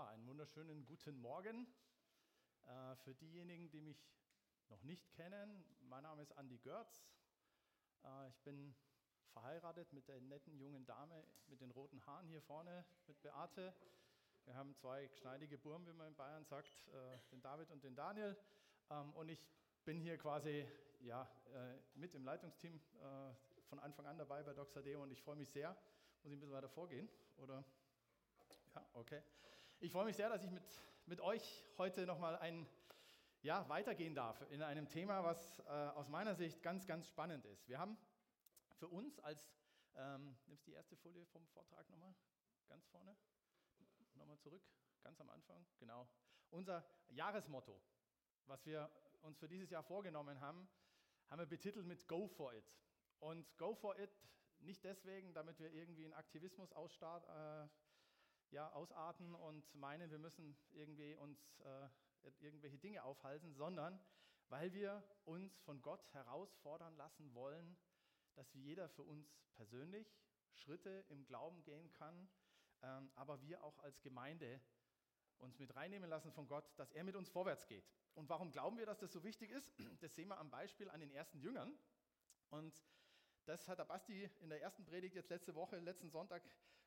Ja, einen wunderschönen guten Morgen. Äh, für diejenigen, die mich noch nicht kennen, mein Name ist Andi Görz. Äh, ich bin verheiratet mit der netten jungen Dame mit den roten Haaren hier vorne, mit Beate. Wir haben zwei geschneidige Burm, wie man in Bayern sagt, äh, den David und den Daniel. Ähm, und ich bin hier quasi ja, mit im Leitungsteam von Anfang an dabei bei Doxadeo und ich freue mich sehr. Muss ich ein bisschen weiter vorgehen? Oder? Ja, okay. Ich freue mich sehr, dass ich mit, mit euch heute nochmal ein, ja, weitergehen darf in einem Thema, was äh, aus meiner Sicht ganz, ganz spannend ist. Wir haben für uns als, ähm, nimmst die erste Folie vom Vortrag nochmal, ganz vorne, nochmal zurück, ganz am Anfang, genau. Unser Jahresmotto, was wir uns für dieses Jahr vorgenommen haben, haben wir betitelt mit Go for it. Und Go for it nicht deswegen, damit wir irgendwie einen Aktivismus ausstarten. Äh, ja, ausarten und meinen, wir müssen irgendwie uns äh, irgendwelche Dinge aufhalten, sondern weil wir uns von Gott herausfordern lassen wollen, dass jeder für uns persönlich Schritte im Glauben gehen kann, ähm, aber wir auch als Gemeinde uns mit reinnehmen lassen von Gott, dass er mit uns vorwärts geht. Und warum glauben wir, dass das so wichtig ist? Das sehen wir am Beispiel an den ersten Jüngern. Und das hat der Basti in der ersten Predigt jetzt letzte Woche, letzten Sonntag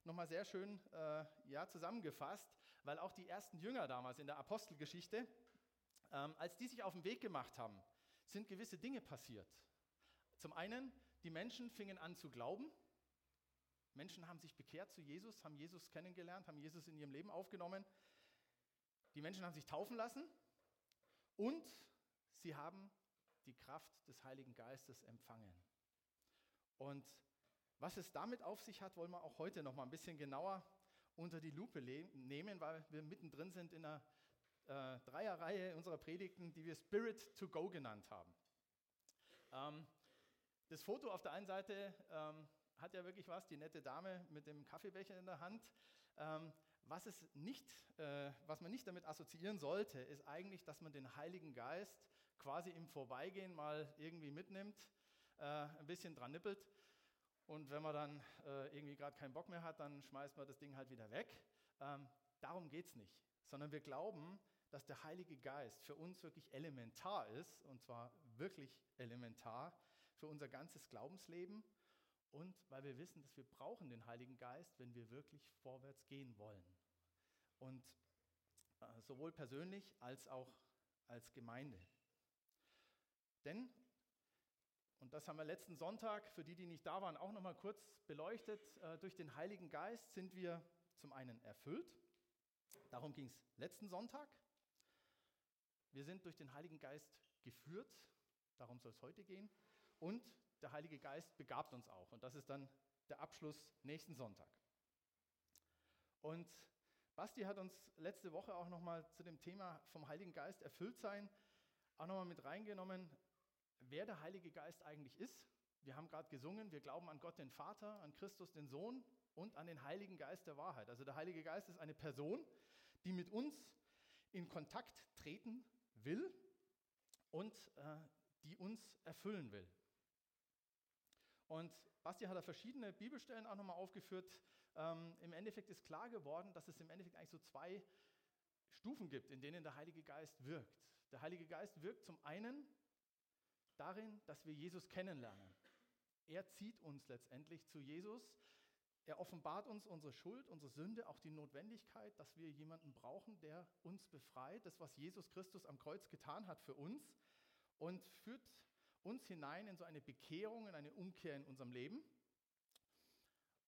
nochmal sehr schön äh, ja, zusammengefasst, weil auch die ersten Jünger damals in der Apostelgeschichte, ähm, als die sich auf den Weg gemacht haben, sind gewisse Dinge passiert. Zum einen, die Menschen fingen an zu glauben. Menschen haben sich bekehrt zu Jesus, haben Jesus kennengelernt, haben Jesus in ihrem Leben aufgenommen. Die Menschen haben sich taufen lassen und sie haben die Kraft des Heiligen Geistes empfangen. Und was es damit auf sich hat, wollen wir auch heute noch mal ein bisschen genauer unter die Lupe nehmen, weil wir mittendrin sind in einer äh, Dreierreihe unserer Predigten, die wir Spirit to Go genannt haben. Ähm, das Foto auf der einen Seite ähm, hat ja wirklich was, die nette Dame mit dem Kaffeebecher in der Hand. Ähm, was, es nicht, äh, was man nicht damit assoziieren sollte, ist eigentlich, dass man den Heiligen Geist quasi im Vorbeigehen mal irgendwie mitnimmt äh, ein bisschen dran nippelt. Und wenn man dann äh, irgendwie gerade keinen Bock mehr hat, dann schmeißt man das Ding halt wieder weg. Ähm, darum geht es nicht, sondern wir glauben, dass der Heilige Geist für uns wirklich elementar ist, und zwar wirklich elementar für unser ganzes Glaubensleben und weil wir wissen, dass wir brauchen den Heiligen Geist, wenn wir wirklich vorwärts gehen wollen. Und äh, sowohl persönlich als auch als Gemeinde. Denn und das haben wir letzten Sonntag, für die, die nicht da waren, auch noch mal kurz beleuchtet. Äh, durch den Heiligen Geist sind wir zum einen erfüllt. Darum ging es letzten Sonntag. Wir sind durch den Heiligen Geist geführt. Darum soll es heute gehen. Und der Heilige Geist begabt uns auch. Und das ist dann der Abschluss nächsten Sonntag. Und Basti hat uns letzte Woche auch noch mal zu dem Thema vom Heiligen Geist erfüllt sein auch noch mal mit reingenommen wer der Heilige Geist eigentlich ist. Wir haben gerade gesungen, wir glauben an Gott den Vater, an Christus den Sohn und an den Heiligen Geist der Wahrheit. Also der Heilige Geist ist eine Person, die mit uns in Kontakt treten will und äh, die uns erfüllen will. Und Basti hat da verschiedene Bibelstellen auch nochmal aufgeführt. Ähm, Im Endeffekt ist klar geworden, dass es im Endeffekt eigentlich so zwei Stufen gibt, in denen der Heilige Geist wirkt. Der Heilige Geist wirkt zum einen darin, dass wir Jesus kennenlernen. Er zieht uns letztendlich zu Jesus. Er offenbart uns unsere Schuld, unsere Sünde, auch die Notwendigkeit, dass wir jemanden brauchen, der uns befreit, das, was Jesus Christus am Kreuz getan hat für uns und führt uns hinein in so eine Bekehrung, in eine Umkehr in unserem Leben.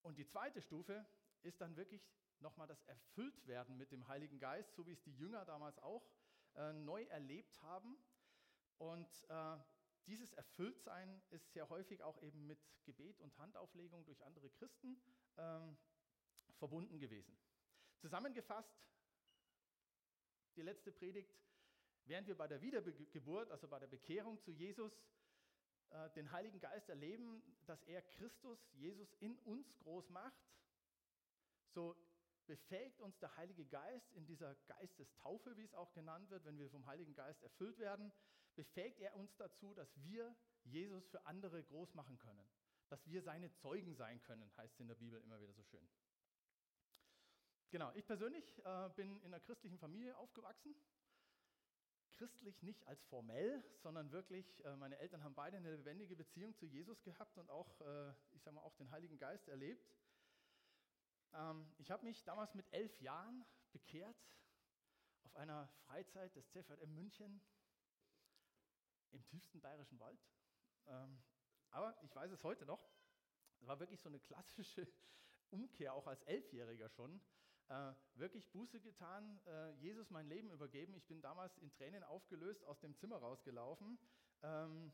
Und die zweite Stufe ist dann wirklich nochmal das Erfülltwerden mit dem Heiligen Geist, so wie es die Jünger damals auch äh, neu erlebt haben. Und äh, dieses Erfülltsein ist sehr häufig auch eben mit Gebet und Handauflegung durch andere Christen ähm, verbunden gewesen. Zusammengefasst, die letzte Predigt, während wir bei der Wiedergeburt, also bei der Bekehrung zu Jesus, äh, den Heiligen Geist erleben, dass er Christus, Jesus in uns groß macht, so befähigt uns der Heilige Geist in dieser Geistestaufe, wie es auch genannt wird, wenn wir vom Heiligen Geist erfüllt werden, befähigt er uns dazu, dass wir Jesus für andere groß machen können, dass wir seine Zeugen sein können, heißt es in der Bibel immer wieder so schön. genau, ich persönlich äh, bin in einer christlichen Familie aufgewachsen. Christlich nicht als formell, sondern wirklich, äh, meine Eltern haben beide eine lebendige Beziehung zu Jesus gehabt und auch, äh, ich sage mal, auch den Heiligen Geist erlebt. Ähm, ich habe mich damals mit elf Jahren bekehrt auf einer Freizeit des CVM München im tiefsten bayerischen Wald. Ähm, aber ich weiß es heute noch. Es war wirklich so eine klassische Umkehr, auch als Elfjähriger schon. Äh, wirklich Buße getan, äh, Jesus mein Leben übergeben. Ich bin damals in Tränen aufgelöst aus dem Zimmer rausgelaufen, ähm,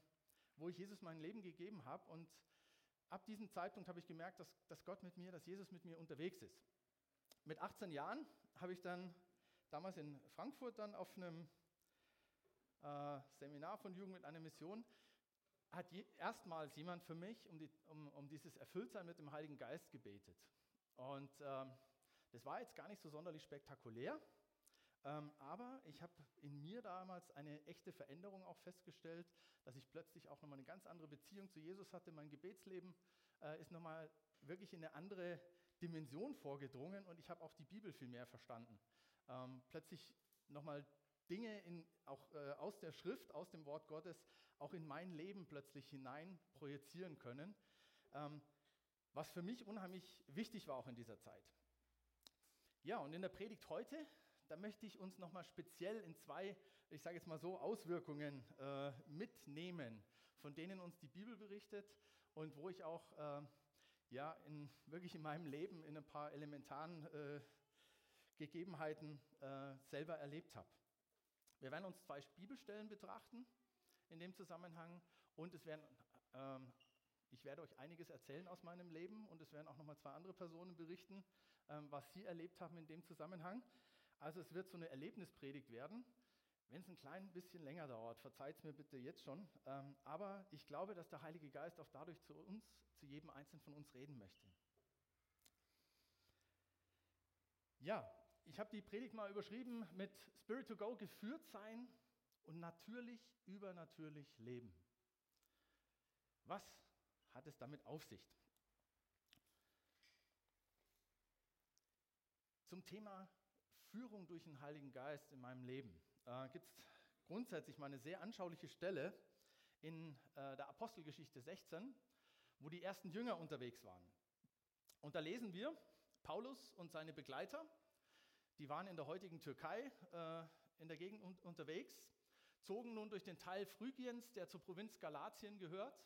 wo ich Jesus mein Leben gegeben habe. Und ab diesem Zeitpunkt habe ich gemerkt, dass, dass Gott mit mir, dass Jesus mit mir unterwegs ist. Mit 18 Jahren habe ich dann damals in Frankfurt dann auf einem äh, Seminar von Jugend mit einer Mission hat erstmals jemand für mich um, die, um, um, dieses Erfülltsein mit dem Heiligen Geist gebetet. Und ähm, das war jetzt gar nicht so sonderlich spektakulär, ähm, aber ich habe in mir damals eine echte Veränderung auch festgestellt, dass ich plötzlich auch nochmal eine ganz andere Beziehung zu Jesus hatte. Mein Gebetsleben äh, ist nochmal wirklich in eine andere Dimension vorgedrungen und ich habe auch die Bibel viel mehr verstanden. Ähm, plötzlich nochmal Dinge in, auch äh, aus der Schrift, aus dem Wort Gottes, auch in mein Leben plötzlich hinein projizieren können, ähm, was für mich unheimlich wichtig war auch in dieser Zeit. Ja, und in der Predigt heute, da möchte ich uns nochmal speziell in zwei, ich sage jetzt mal so, Auswirkungen äh, mitnehmen, von denen uns die Bibel berichtet und wo ich auch äh, ja, in, wirklich in meinem Leben in ein paar elementaren äh, Gegebenheiten äh, selber erlebt habe. Wir werden uns zwei Bibelstellen betrachten in dem Zusammenhang und es werden, ähm, ich werde euch einiges erzählen aus meinem Leben und es werden auch nochmal zwei andere Personen berichten, ähm, was sie erlebt haben in dem Zusammenhang. Also es wird so eine Erlebnispredigt werden. Wenn es ein klein bisschen länger dauert, verzeiht es mir bitte jetzt schon. Ähm, aber ich glaube, dass der Heilige Geist auch dadurch zu uns, zu jedem Einzelnen von uns reden möchte. Ja, ich habe die Predigt mal überschrieben mit Spirit to Go, geführt sein und natürlich übernatürlich leben. Was hat es damit auf sich? Zum Thema Führung durch den Heiligen Geist in meinem Leben äh, gibt es grundsätzlich mal eine sehr anschauliche Stelle in äh, der Apostelgeschichte 16, wo die ersten Jünger unterwegs waren. Und da lesen wir, Paulus und seine Begleiter die waren in der heutigen Türkei äh, in der Gegend un unterwegs, zogen nun durch den Teil Phrygiens, der zur Provinz Galatien gehört.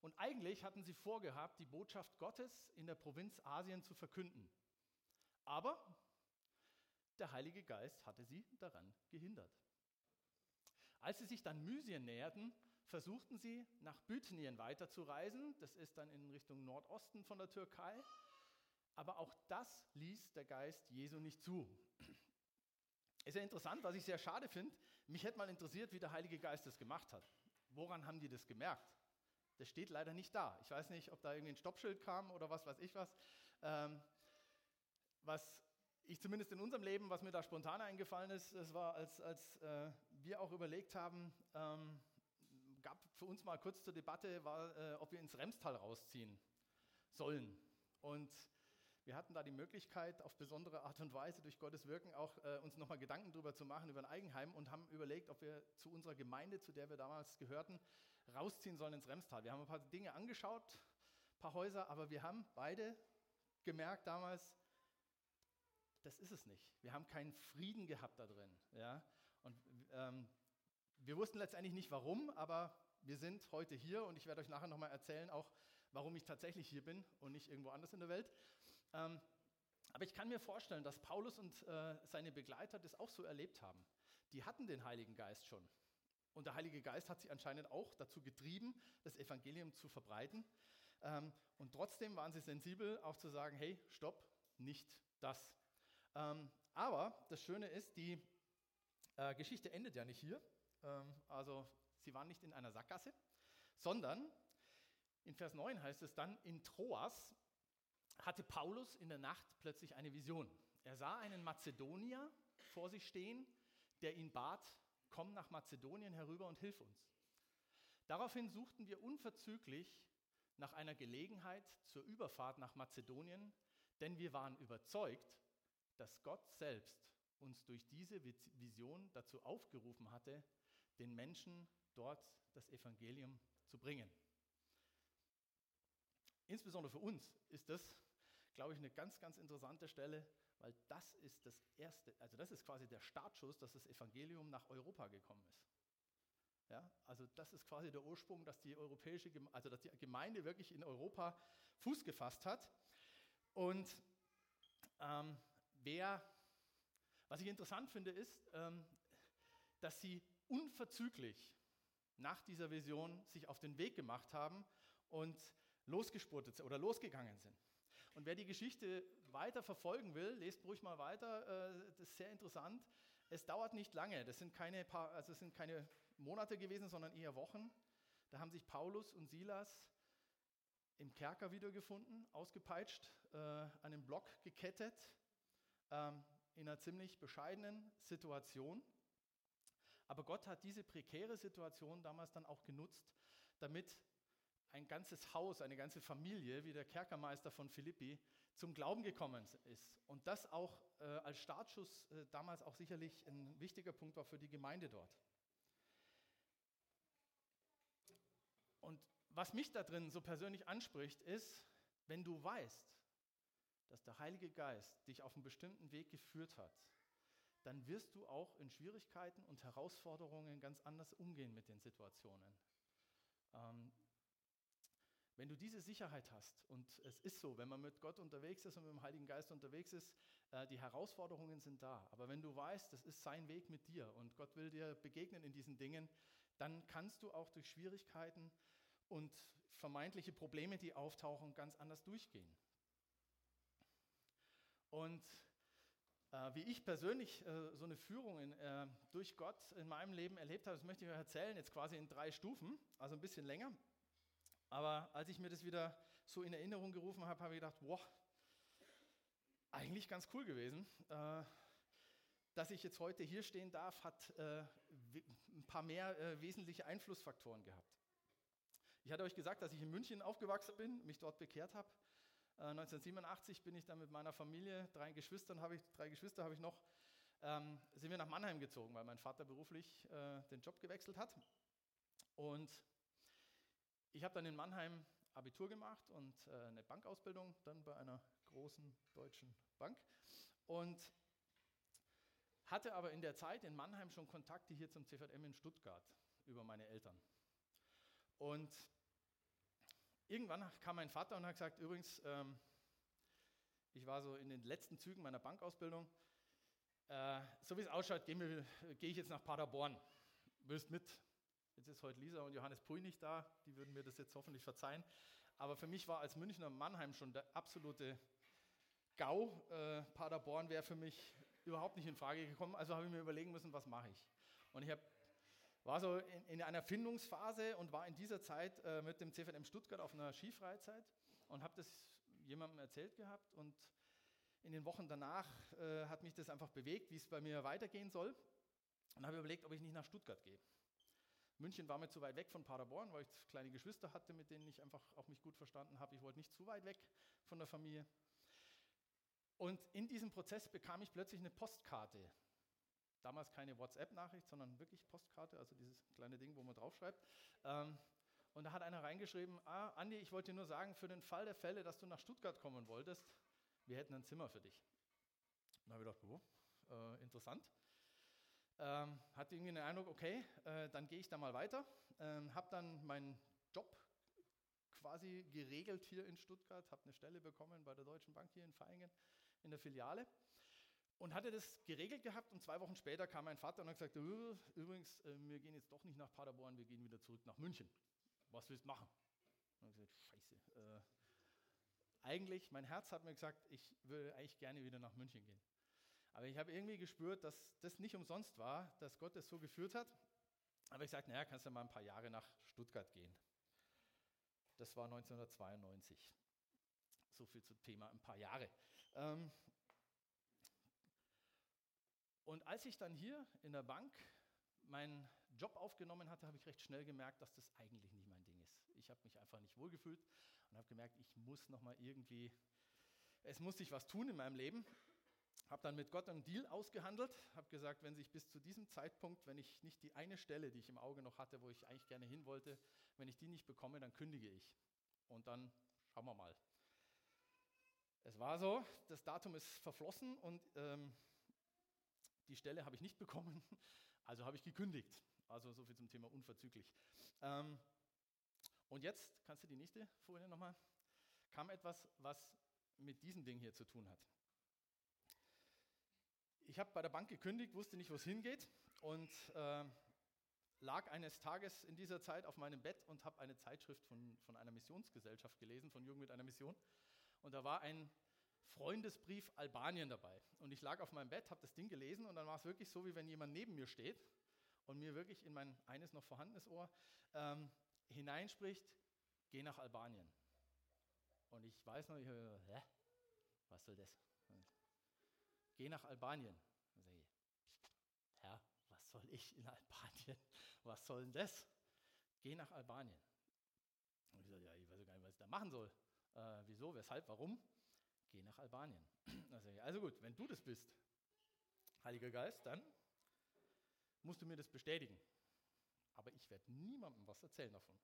Und eigentlich hatten sie vorgehabt, die Botschaft Gottes in der Provinz Asien zu verkünden. Aber der Heilige Geist hatte sie daran gehindert. Als sie sich dann Mysien näherten, versuchten sie nach Bithynien weiterzureisen. Das ist dann in Richtung Nordosten von der Türkei. Aber auch das ließ der Geist Jesu nicht zu. Ist ja interessant, was ich sehr schade finde. Mich hätte mal interessiert, wie der Heilige Geist das gemacht hat. Woran haben die das gemerkt? Das steht leider nicht da. Ich weiß nicht, ob da irgendwie ein Stoppschild kam oder was weiß ich was. Ähm, was ich zumindest in unserem Leben, was mir da spontan eingefallen ist, das war, als, als äh, wir auch überlegt haben, ähm, gab für uns mal kurz zur Debatte, war, äh, ob wir ins Remstal rausziehen sollen. Und wir hatten da die Möglichkeit, auf besondere Art und Weise durch Gottes Wirken auch äh, uns nochmal Gedanken darüber zu machen, über ein Eigenheim und haben überlegt, ob wir zu unserer Gemeinde, zu der wir damals gehörten, rausziehen sollen ins Remstal. Wir haben ein paar Dinge angeschaut, ein paar Häuser, aber wir haben beide gemerkt damals, das ist es nicht. Wir haben keinen Frieden gehabt da drin. Ja? Und ähm, wir wussten letztendlich nicht warum, aber wir sind heute hier und ich werde euch nachher nochmal erzählen, auch warum ich tatsächlich hier bin und nicht irgendwo anders in der Welt. Ähm, aber ich kann mir vorstellen, dass Paulus und äh, seine Begleiter das auch so erlebt haben. Die hatten den Heiligen Geist schon. Und der Heilige Geist hat sie anscheinend auch dazu getrieben, das Evangelium zu verbreiten. Ähm, und trotzdem waren sie sensibel, auch zu sagen, hey, stopp, nicht das. Ähm, aber das Schöne ist, die äh, Geschichte endet ja nicht hier. Ähm, also sie waren nicht in einer Sackgasse, sondern in Vers 9 heißt es dann, in Troas hatte Paulus in der Nacht plötzlich eine Vision. Er sah einen Mazedonier vor sich stehen, der ihn bat, komm nach Mazedonien herüber und hilf uns. Daraufhin suchten wir unverzüglich nach einer Gelegenheit zur Überfahrt nach Mazedonien, denn wir waren überzeugt, dass Gott selbst uns durch diese Vision dazu aufgerufen hatte, den Menschen dort das Evangelium zu bringen. Insbesondere für uns ist das, glaube ich, eine ganz, ganz interessante Stelle, weil das ist das erste, also das ist quasi der Startschuss, dass das Evangelium nach Europa gekommen ist. Ja, also das ist quasi der Ursprung, dass die europäische, also dass die Gemeinde wirklich in Europa Fuß gefasst hat. Und ähm, wer, was ich interessant finde, ist, ähm, dass sie unverzüglich nach dieser Vision sich auf den Weg gemacht haben und losgespurtet oder losgegangen sind. Und wer die Geschichte weiter verfolgen will, lest ruhig mal weiter. Äh, das ist sehr interessant. Es dauert nicht lange. Das sind keine, paar, also es sind keine Monate gewesen, sondern eher Wochen. Da haben sich Paulus und Silas im Kerker wiedergefunden, ausgepeitscht, äh, an einen Block gekettet, ähm, in einer ziemlich bescheidenen Situation. Aber Gott hat diese prekäre Situation damals dann auch genutzt, damit ein ganzes Haus, eine ganze Familie, wie der Kerkermeister von Philippi, zum Glauben gekommen ist. Und das auch äh, als Startschuss äh, damals auch sicherlich ein wichtiger Punkt war für die Gemeinde dort. Und was mich da drin so persönlich anspricht, ist, wenn du weißt, dass der Heilige Geist dich auf einen bestimmten Weg geführt hat, dann wirst du auch in Schwierigkeiten und Herausforderungen ganz anders umgehen mit den Situationen. Ähm, wenn du diese Sicherheit hast, und es ist so, wenn man mit Gott unterwegs ist und mit dem Heiligen Geist unterwegs ist, äh, die Herausforderungen sind da. Aber wenn du weißt, das ist sein Weg mit dir und Gott will dir begegnen in diesen Dingen, dann kannst du auch durch Schwierigkeiten und vermeintliche Probleme, die auftauchen, ganz anders durchgehen. Und äh, wie ich persönlich äh, so eine Führung in, äh, durch Gott in meinem Leben erlebt habe, das möchte ich euch erzählen, jetzt quasi in drei Stufen, also ein bisschen länger. Aber als ich mir das wieder so in Erinnerung gerufen habe, habe ich gedacht, wow, eigentlich ganz cool gewesen. Äh, dass ich jetzt heute hier stehen darf, hat äh, ein paar mehr äh, wesentliche Einflussfaktoren gehabt. Ich hatte euch gesagt, dass ich in München aufgewachsen bin, mich dort bekehrt habe. 1987 bin ich dann mit meiner Familie, drei Geschwistern habe ich, drei Geschwister habe ich noch, ähm, sind wir nach Mannheim gezogen, weil mein Vater beruflich den Job gewechselt hat. Und ich habe dann in Mannheim Abitur gemacht und äh, eine Bankausbildung dann bei einer großen deutschen Bank und hatte aber in der Zeit in Mannheim schon Kontakte hier zum CVM in Stuttgart über meine Eltern. Und irgendwann kam mein Vater und hat gesagt, übrigens, ähm, ich war so in den letzten Zügen meiner Bankausbildung, äh, so wie es ausschaut, gehe geh ich jetzt nach Paderborn. Willst mit? Jetzt ist heute Lisa und Johannes Pui nicht da, die würden mir das jetzt hoffentlich verzeihen. Aber für mich war als Münchner Mannheim schon der absolute GAU. Äh, Paderborn wäre für mich überhaupt nicht in Frage gekommen. Also habe ich mir überlegen müssen, was mache ich. Und ich hab, war so in, in, einer Findungsphase und war in dieser Zeit äh, mit dem CVM Stuttgart auf einer Skifreizeit und habe das jemandem erzählt gehabt. Und in den Wochen danach äh, hat mich das einfach bewegt, wie es bei mir weitergehen soll. Und habe überlegt, ob ich nicht nach Stuttgart gehe. München war mir zu weit weg von Paderborn, weil ich kleine Geschwister hatte, mit denen ich einfach auch mich gut verstanden habe. Ich wollte nicht zu weit weg von der Familie. Und in diesem Prozess bekam ich plötzlich eine Postkarte. Damals keine WhatsApp-Nachricht, sondern wirklich Postkarte, also dieses kleine Ding, wo man draufschreibt. Ähm, und da hat einer reingeschrieben, ah, Andi, ich wollte dir nur sagen, für den Fall der Fälle, dass du nach Stuttgart kommen wolltest, wir hätten ein Zimmer für dich. Da habe ich gedacht, oh, äh, interessant. Ähm, hatte irgendwie den Eindruck, okay, äh, dann gehe ich da mal weiter. Ähm, habe dann meinen Job quasi geregelt hier in Stuttgart, habe eine Stelle bekommen bei der Deutschen Bank hier in Feingen in der Filiale und hatte das geregelt gehabt und zwei Wochen später kam mein Vater und hat gesagt, übrigens, äh, wir gehen jetzt doch nicht nach Paderborn, wir gehen wieder zurück nach München. Was willst du machen? Und ich gesagt, scheiße. Äh, eigentlich, mein Herz hat mir gesagt, ich würde eigentlich gerne wieder nach München gehen. Aber ich habe irgendwie gespürt, dass das nicht umsonst war, dass Gott es so geführt hat. Aber ich sagte, naja, kannst du mal ein paar Jahre nach Stuttgart gehen. Das war 1992. So viel zum Thema ein paar Jahre. Ähm, und als ich dann hier in der Bank meinen Job aufgenommen hatte, habe ich recht schnell gemerkt, dass das eigentlich nicht mein Ding ist. Ich habe mich einfach nicht wohlgefühlt und habe gemerkt, ich muss noch mal irgendwie, es muss sich was tun in meinem Leben habe dann mit Gott einen Deal ausgehandelt, habe gesagt, wenn sich bis zu diesem Zeitpunkt, wenn ich nicht die eine Stelle, die ich im Auge noch hatte, wo ich eigentlich gerne hin wollte, wenn ich die nicht bekomme, dann kündige ich. Und dann schauen wir mal. Es war so, das Datum ist verflossen und ähm, die Stelle habe ich nicht bekommen, also habe ich gekündigt. Also so viel zum Thema unverzüglich. Ähm, und jetzt, kannst du die nächste Folie nochmal, kam etwas, was mit diesem Ding hier zu tun hat. Ich habe bei der Bank gekündigt, wusste nicht, wo es hingeht und äh, lag eines Tages in dieser Zeit auf meinem Bett und habe eine Zeitschrift von, von einer Missionsgesellschaft gelesen, von Jugend mit einer Mission. Und da war ein Freundesbrief Albanien dabei. Und ich lag auf meinem Bett, habe das Ding gelesen und dann war es wirklich so, wie wenn jemand neben mir steht und mir wirklich in mein eines noch vorhandenes Ohr ähm, hineinspricht, geh nach Albanien. Und ich weiß noch, ich höre, hä? Was soll das? Geh nach Albanien. Und ich, Herr, was soll ich in Albanien? Was soll denn das? Geh nach Albanien. Und ich sage, ja, ich weiß gar nicht, was ich da machen soll. Äh, wieso, weshalb, warum? Geh nach Albanien. Also, also gut, wenn du das bist, Heiliger Geist, dann musst du mir das bestätigen. Aber ich werde niemandem was erzählen davon.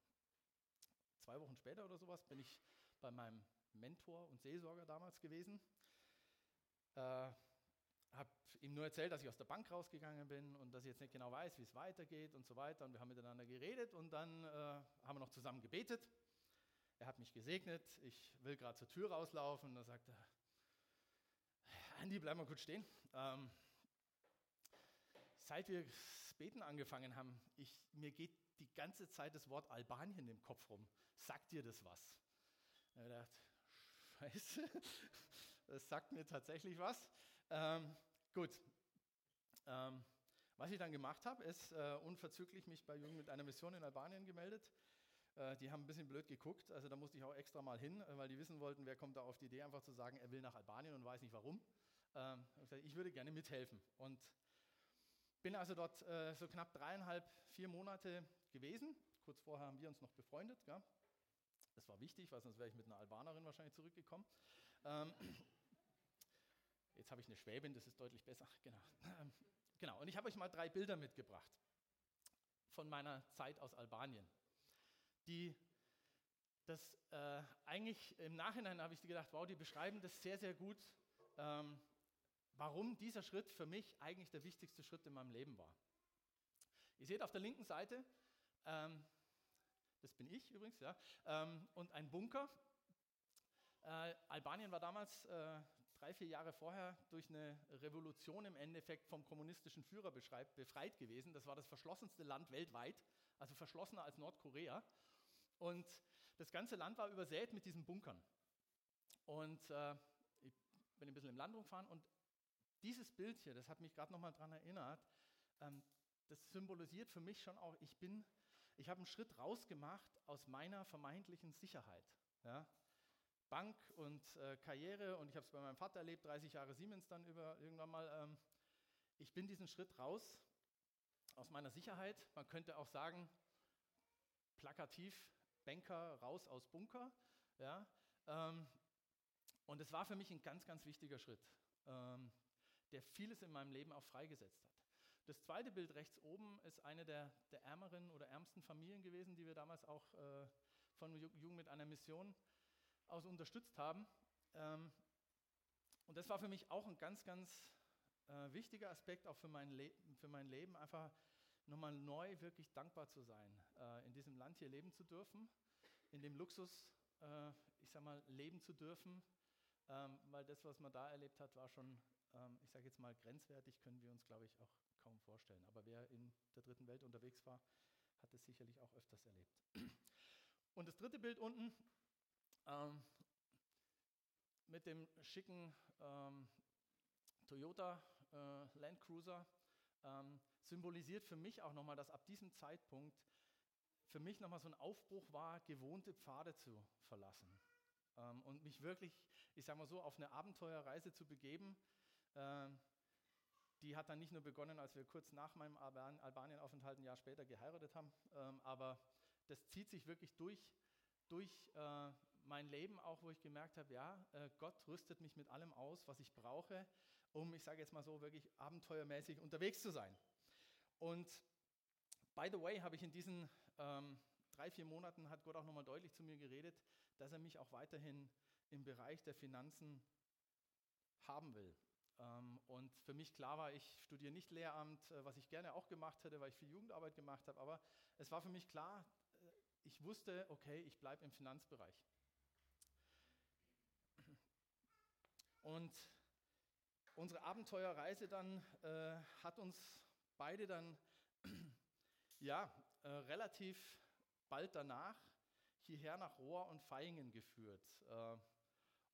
Zwei Wochen später oder sowas bin ich bei meinem Mentor und Seelsorger damals gewesen. Äh, habe ihm nur erzählt, dass ich aus der Bank rausgegangen bin und dass ich jetzt nicht genau weiß, wie es weitergeht und so weiter. Und wir haben miteinander geredet und dann äh, haben wir noch zusammen gebetet. Er hat mich gesegnet. Ich will gerade zur Tür rauslaufen und da sagt er, Andi, bleib mal kurz stehen. Ähm, seit wir das Beten angefangen haben, ich, mir geht die ganze Zeit das Wort Albanien im Kopf rum. Sagt dir das was? Er dachte, scheiße, das sagt mir tatsächlich was. Ähm, gut. Ähm, was ich dann gemacht habe, ist äh, unverzüglich mich bei Jugend mit einer Mission in Albanien gemeldet. Äh, die haben ein bisschen blöd geguckt, also da musste ich auch extra mal hin, äh, weil die wissen wollten, wer kommt da auf die Idee, einfach zu sagen, er will nach Albanien und weiß nicht warum. Ähm, ich würde gerne mithelfen. Und bin also dort äh, so knapp dreieinhalb, vier Monate gewesen. Kurz vorher haben wir uns noch befreundet. Gell? Das war wichtig, weil sonst wäre ich mit einer Albanerin wahrscheinlich zurückgekommen. Ähm, jetzt habe ich eine Schwäbin, das ist deutlich besser. Genau. Ähm, genau. Und ich habe euch mal drei Bilder mitgebracht von meiner Zeit aus Albanien, die das äh, eigentlich im Nachhinein habe ich gedacht, wow, die beschreiben das sehr, sehr gut, ähm, warum dieser Schritt für mich eigentlich der wichtigste Schritt in meinem Leben war. Ihr seht auf der linken Seite, ähm, das bin ich übrigens, ja, ähm, und ein Bunker. Äh, Albanien war damals äh, drei, vier Jahre vorher durch eine Revolution im Endeffekt vom kommunistischen Führer befreit gewesen. Das war das verschlossenste Land weltweit, also verschlossener als Nordkorea. Und das ganze Land war übersät mit diesen Bunkern. Und äh, ich bin ein bisschen im Land rumgefahren und dieses Bild hier, das hat mich gerade nochmal daran erinnert, ähm, das symbolisiert für mich schon auch, ich bin, ich habe einen Schritt rausgemacht aus meiner vermeintlichen Sicherheit. Ja? Bank und äh, Karriere und ich habe es bei meinem Vater erlebt, 30 Jahre Siemens dann über irgendwann mal. Ähm, ich bin diesen Schritt raus aus meiner Sicherheit. Man könnte auch sagen, plakativ, Banker raus aus Bunker. Ja? Ähm, und es war für mich ein ganz, ganz wichtiger Schritt. Ähm, der vieles in meinem Leben auch freigesetzt hat. Das zweite Bild rechts oben ist eine der, der ärmeren oder ärmsten Familien gewesen, die wir damals auch äh, von Jugend mit einer Mission aus unterstützt haben. Ähm, und das war für mich auch ein ganz, ganz äh, wichtiger Aspekt, auch für mein, für mein Leben, einfach nochmal neu wirklich dankbar zu sein, äh, in diesem Land hier leben zu dürfen, in dem Luxus, äh, ich sag mal, leben zu dürfen, ähm, weil das, was man da erlebt hat, war schon ähm, ich sage jetzt mal, grenzwertig können wir uns, glaube ich, auch kaum vorstellen. Aber wer in der dritten Welt unterwegs war, hat es sicherlich auch öfters erlebt. Und das dritte Bild unten ähm, mit dem schicken ähm, Toyota äh, Land Cruiser ähm, symbolisiert für mich auch nochmal, dass ab diesem Zeitpunkt für mich nochmal so ein Aufbruch war, gewohnte Pfade zu verlassen. Ähm, und mich wirklich, ich sage mal so, auf eine Abenteuerreise zu begeben, ähm, die hat dann nicht nur begonnen, als wir kurz nach meinem Albanien-Aufenthalt ein Jahr später geheiratet haben, aber das zieht sich wirklich durch, durch äh, mein Leben auch, wo ich gemerkt habe, ja, äh, Gott rüstet mich mit allem aus, was ich brauche, um, ich sage jetzt mal so, wirklich abenteuermäßig unterwegs zu sein. Und by the way, habe ich in diesen ähm, drei, vier Monaten, hat Gott auch nochmal deutlich zu mir geredet, dass er mich auch weiterhin im Bereich der Finanzen haben will. Ähm, und für mich klar war, ich studiere nicht Lehramt, äh, was ich gerne auch gemacht hätte, weil ich viel Jugendarbeit gemacht habe, aber es war für mich klar, äh, ich wusste, okay, ich bleibe im Finanzbereich. Und unsere Abenteuerreise dann äh, hat uns beide dann ja, äh, relativ bald danach hierher nach Rohr und Feingen geführt. Äh,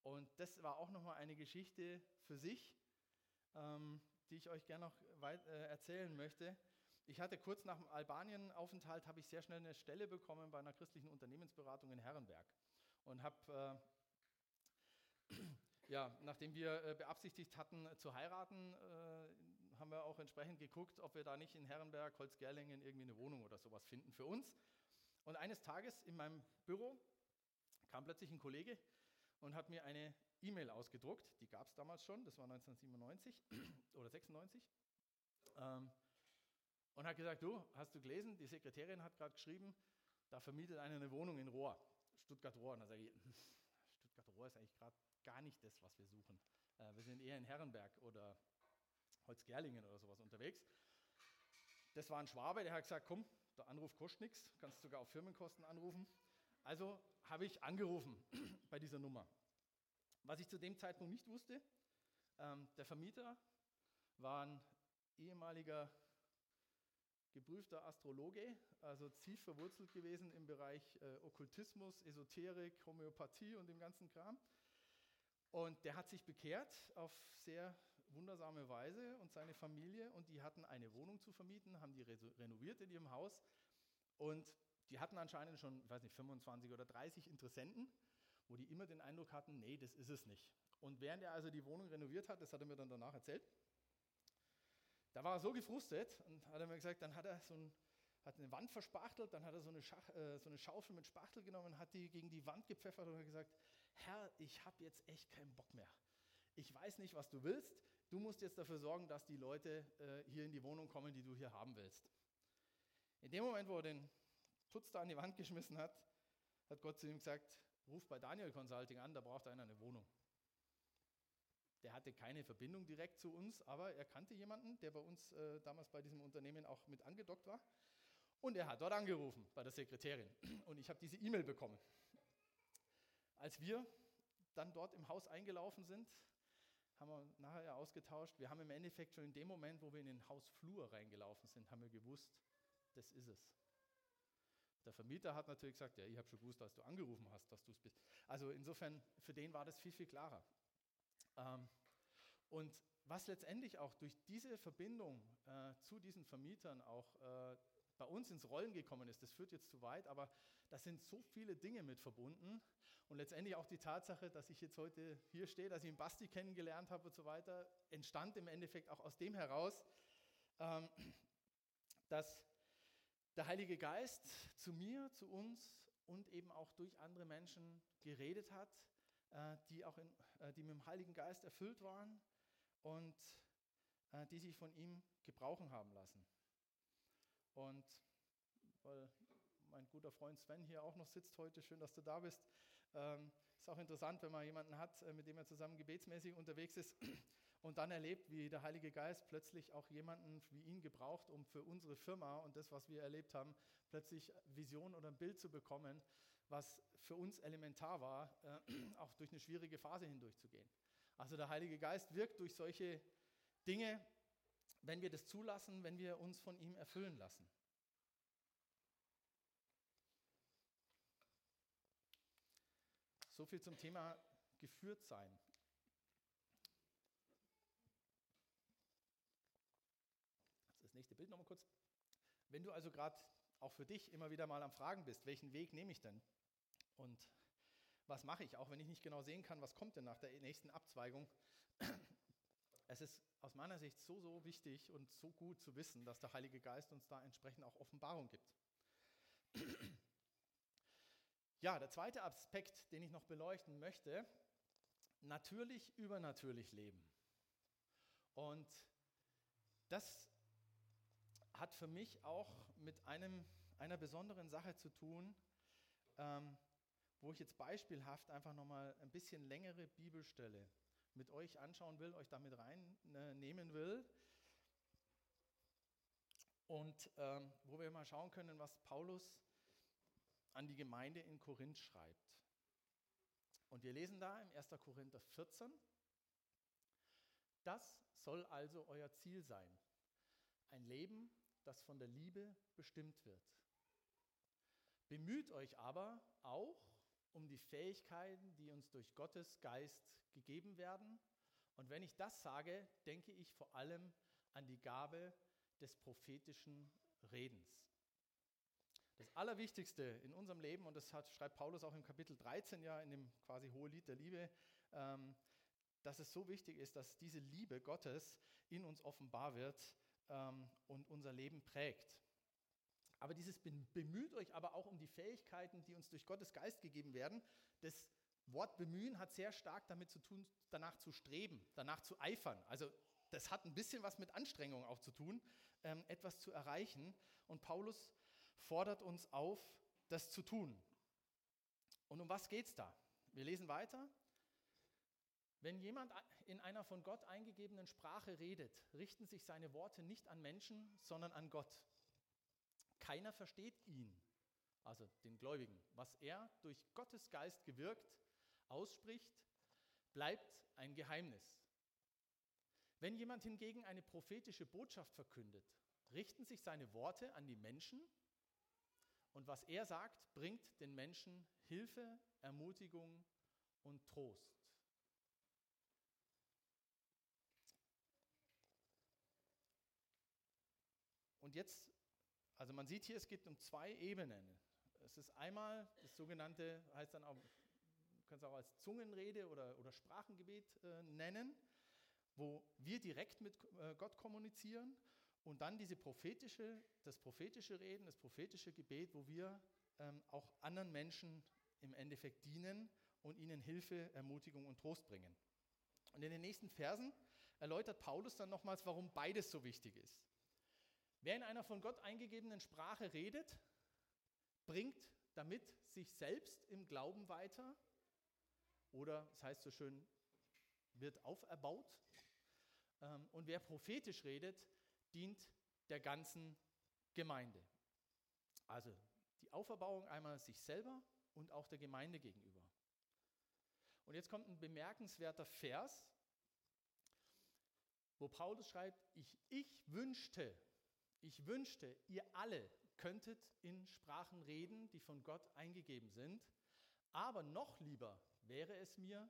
und das war auch nochmal eine Geschichte für sich, ähm, die ich euch gerne noch weit, äh, erzählen möchte. Ich hatte kurz nach dem Albanien-Aufenthalt, habe ich sehr schnell eine Stelle bekommen bei einer christlichen Unternehmensberatung in Herrenberg. Und habe, äh, ja, nachdem wir äh, beabsichtigt hatten äh, zu heiraten, äh, haben wir auch entsprechend geguckt, ob wir da nicht in Herrenberg, Holzgerlingen irgendwie eine Wohnung oder sowas finden für uns. Und eines Tages in meinem Büro kam plötzlich ein Kollege und hat mir eine E-Mail ausgedruckt, die gab es damals schon, das war 1997 oder 96, ähm, und hat gesagt, du, hast du gelesen, die Sekretärin hat gerade geschrieben, da vermietet einer eine Wohnung in Rohr, Stuttgart-Rohr. Und da sage ich, Stuttgart-Rohr ist eigentlich gerade gar nicht das, was wir suchen. Äh, wir sind eher in Herrenberg oder Holzgerlingen oder sowas unterwegs. Das war ein Schwabe, der hat gesagt, komm, der Anruf kostet nichts, kannst sogar auf Firmenkosten anrufen. Also habe ich angerufen bei dieser Nummer. Was ich zu dem Zeitpunkt nicht wusste, ähm, der Vermieter war ein ehemaliger geprüfter Astrologe, also tief verwurzelt gewesen im Bereich äh, Okkultismus, Esoterik, Homöopathie und dem ganzen Kram. Und der hat sich bekehrt auf sehr wundersame Weise und seine Familie und die hatten eine Wohnung zu vermieten, haben die renoviert in ihrem Haus und die hatten anscheinend schon, ich weiß nicht, 25 oder 30 Interessenten wo die immer den Eindruck hatten, nee, das ist es nicht. Und während er also die Wohnung renoviert hat, das hat er mir dann danach erzählt, da war er so gefrustet und hat er mir gesagt, dann hat er so ein, hat eine Wand verspachtelt, dann hat er so eine, Schach, äh, so eine Schaufel mit Spachtel genommen hat die gegen die Wand gepfeffert und hat gesagt, Herr, ich habe jetzt echt keinen Bock mehr. Ich weiß nicht, was du willst. Du musst jetzt dafür sorgen, dass die Leute äh, hier in die Wohnung kommen, die du hier haben willst. In dem Moment, wo er den Putz da an die Wand geschmissen hat, hat Gott zu ihm gesagt, ruf bei Daniel Consulting an, da braucht einer eine Wohnung. Der hatte keine Verbindung direkt zu uns, aber er kannte jemanden, der bei uns äh, damals bei diesem Unternehmen auch mit angedockt war. Und er hat dort angerufen bei der Sekretärin. Und ich habe diese E-Mail bekommen. Als wir dann dort im Haus eingelaufen sind, haben wir nachher ausgetauscht. Wir haben im Endeffekt schon in dem Moment, wo wir in den Hausflur reingelaufen sind, haben wir gewusst, das ist es. Der Vermieter hat natürlich gesagt, ja, ich habe schon gewusst, dass du angerufen hast, dass du es bist. Also insofern, für den war das viel, viel klarer. Ähm, und was letztendlich auch durch diese Verbindung äh, zu diesen Vermietern auch äh, bei uns ins Rollen gekommen ist, das führt jetzt zu weit, aber da sind so viele Dinge mit verbunden. Und letztendlich auch die Tatsache, dass ich jetzt heute hier stehe, dass ich ihn Basti kennengelernt habe und so weiter, entstand im Endeffekt auch aus dem heraus, ähm, dass der Heilige Geist zu mir, zu uns und eben auch durch andere Menschen geredet hat, äh, die auch in, äh, die mit dem Heiligen Geist erfüllt waren und äh, die sich von ihm gebrauchen haben lassen. Und weil mein guter Freund Sven hier auch noch sitzt heute, schön, dass du da bist. Ähm, ist auch interessant, wenn man jemanden hat, mit dem er zusammen gebetsmäßig unterwegs ist und dann erlebt, wie der Heilige Geist plötzlich auch jemanden wie ihn gebraucht, um für unsere Firma und das, was wir erlebt haben, plötzlich Vision oder ein Bild zu bekommen, was für uns elementar war, äh, auch durch eine schwierige Phase hindurchzugehen. Also der Heilige Geist wirkt durch solche Dinge, wenn wir das zulassen, wenn wir uns von ihm erfüllen lassen. So viel zum Thema geführt sein. nächste Bild nochmal kurz. Wenn du also gerade auch für dich immer wieder mal am Fragen bist, welchen Weg nehme ich denn? Und was mache ich, auch wenn ich nicht genau sehen kann, was kommt denn nach der nächsten Abzweigung? Es ist aus meiner Sicht so, so wichtig und so gut zu wissen, dass der Heilige Geist uns da entsprechend auch Offenbarung gibt. Ja, der zweite Aspekt, den ich noch beleuchten möchte, natürlich übernatürlich leben. Und das hat für mich auch mit einem, einer besonderen Sache zu tun, ähm, wo ich jetzt beispielhaft einfach nochmal ein bisschen längere Bibelstelle mit euch anschauen will, euch damit reinnehmen will. Und ähm, wo wir mal schauen können, was Paulus an die Gemeinde in Korinth schreibt. Und wir lesen da im 1. Korinther 14, das soll also euer Ziel sein. Ein Leben, das von der Liebe bestimmt wird. Bemüht euch aber auch um die Fähigkeiten, die uns durch Gottes Geist gegeben werden. Und wenn ich das sage, denke ich vor allem an die Gabe des prophetischen Redens. Das Allerwichtigste in unserem Leben, und das hat, schreibt Paulus auch im Kapitel 13 ja in dem quasi Hohe Lied der Liebe, ähm, dass es so wichtig ist, dass diese Liebe Gottes in uns offenbar wird ähm, und unser Leben prägt. Aber dieses bemüht euch aber auch um die Fähigkeiten, die uns durch Gottes Geist gegeben werden. Das Wort bemühen hat sehr stark damit zu tun, danach zu streben, danach zu eifern. Also das hat ein bisschen was mit Anstrengung auch zu tun, ähm, etwas zu erreichen. Und Paulus fordert uns auf, das zu tun. Und um was geht es da? Wir lesen weiter. Wenn jemand in einer von Gott eingegebenen Sprache redet, richten sich seine Worte nicht an Menschen, sondern an Gott. Keiner versteht ihn, also den Gläubigen. Was er durch Gottes Geist gewirkt ausspricht, bleibt ein Geheimnis. Wenn jemand hingegen eine prophetische Botschaft verkündet, richten sich seine Worte an die Menschen und was er sagt, bringt den Menschen Hilfe, Ermutigung und Trost. Und jetzt, also man sieht hier, es geht um zwei Ebenen. Es ist einmal das sogenannte, heißt dann auch, können es auch als Zungenrede oder, oder Sprachengebet äh, nennen, wo wir direkt mit äh, Gott kommunizieren und dann diese prophetische, das prophetische Reden, das prophetische Gebet, wo wir ähm, auch anderen Menschen im Endeffekt dienen und ihnen Hilfe, Ermutigung und Trost bringen. Und in den nächsten Versen erläutert Paulus dann nochmals, warum beides so wichtig ist. Wer in einer von Gott eingegebenen Sprache redet, bringt damit sich selbst im Glauben weiter oder, es heißt so schön, wird auferbaut. Ähm, und wer prophetisch redet, dient der ganzen Gemeinde. Also die Auferbauung einmal sich selber und auch der Gemeinde gegenüber. Und jetzt kommt ein bemerkenswerter Vers, wo Paulus schreibt, ich, ich wünschte, ich wünschte, ihr alle könntet in Sprachen reden, die von Gott eingegeben sind, aber noch lieber wäre es mir,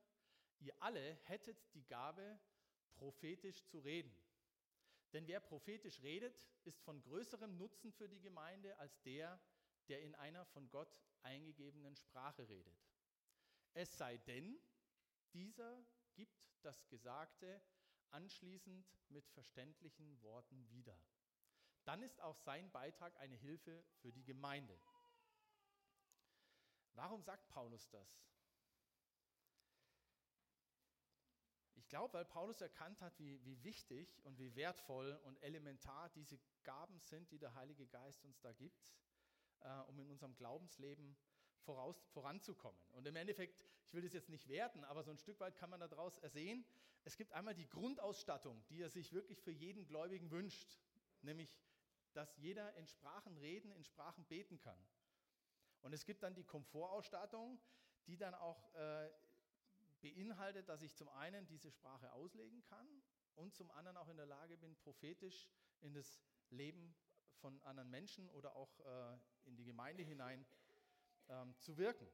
ihr alle hättet die Gabe, prophetisch zu reden. Denn wer prophetisch redet, ist von größerem Nutzen für die Gemeinde als der, der in einer von Gott eingegebenen Sprache redet. Es sei denn, dieser gibt das Gesagte anschließend mit verständlichen Worten wieder dann ist auch sein Beitrag eine Hilfe für die Gemeinde. Warum sagt Paulus das? Ich glaube, weil Paulus erkannt hat, wie, wie wichtig und wie wertvoll und elementar diese Gaben sind, die der Heilige Geist uns da gibt, äh, um in unserem Glaubensleben voraus, voranzukommen. Und im Endeffekt, ich will das jetzt nicht werten, aber so ein Stück weit kann man daraus ersehen, es gibt einmal die Grundausstattung, die er sich wirklich für jeden Gläubigen wünscht, nämlich dass jeder in Sprachen reden, in Sprachen beten kann. Und es gibt dann die Komfortausstattung, die dann auch äh, beinhaltet, dass ich zum einen diese Sprache auslegen kann und zum anderen auch in der Lage bin, prophetisch in das Leben von anderen Menschen oder auch äh, in die Gemeinde hinein ähm, zu wirken.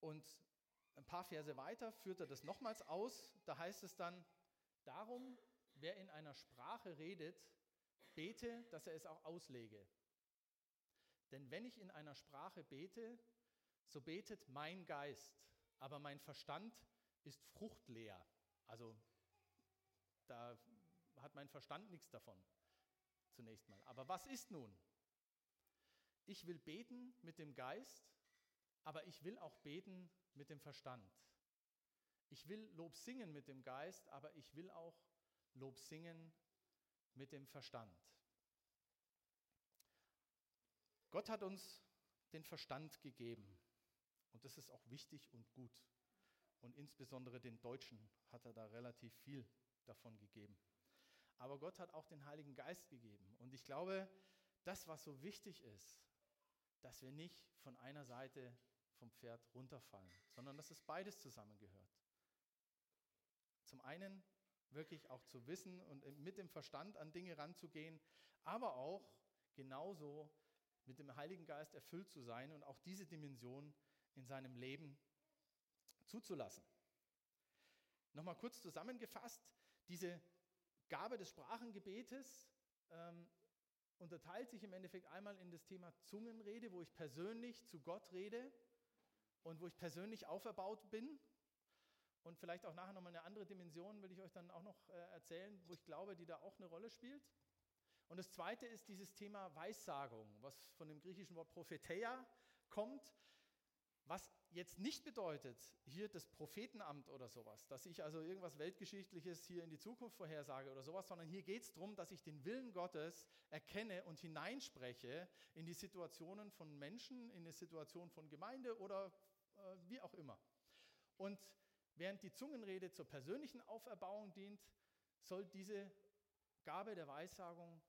Und ein paar Verse weiter führt er das nochmals aus. Da heißt es dann, darum, wer in einer Sprache redet, bete, dass er es auch auslege. Denn wenn ich in einer Sprache bete, so betet mein Geist, aber mein Verstand ist fruchtleer. Also da hat mein Verstand nichts davon, zunächst mal. Aber was ist nun? Ich will beten mit dem Geist, aber ich will auch beten mit dem Verstand. Ich will Lob singen mit dem Geist, aber ich will auch Lob singen mit dem Verstand. Gott hat uns den Verstand gegeben. Und das ist auch wichtig und gut. Und insbesondere den Deutschen hat er da relativ viel davon gegeben. Aber Gott hat auch den Heiligen Geist gegeben. Und ich glaube, das, was so wichtig ist, dass wir nicht von einer Seite vom Pferd runterfallen, sondern dass es beides zusammengehört. Zum einen wirklich auch zu wissen und mit dem Verstand an Dinge ranzugehen, aber auch genauso mit dem Heiligen Geist erfüllt zu sein und auch diese Dimension in seinem Leben zuzulassen. Nochmal kurz zusammengefasst, diese Gabe des Sprachengebetes ähm, unterteilt sich im Endeffekt einmal in das Thema Zungenrede, wo ich persönlich zu Gott rede und wo ich persönlich auferbaut bin. Und vielleicht auch nachher nochmal eine andere Dimension will ich euch dann auch noch äh, erzählen, wo ich glaube, die da auch eine Rolle spielt. Und das zweite ist dieses Thema Weissagung, was von dem griechischen Wort Propheteia kommt, was jetzt nicht bedeutet, hier das Prophetenamt oder sowas, dass ich also irgendwas Weltgeschichtliches hier in die Zukunft vorhersage oder sowas, sondern hier geht es darum, dass ich den Willen Gottes erkenne und hineinspreche in die Situationen von Menschen, in die Situation von Gemeinde oder äh, wie auch immer. Und während die Zungenrede zur persönlichen Auferbauung dient, soll diese Gabe der Weissagung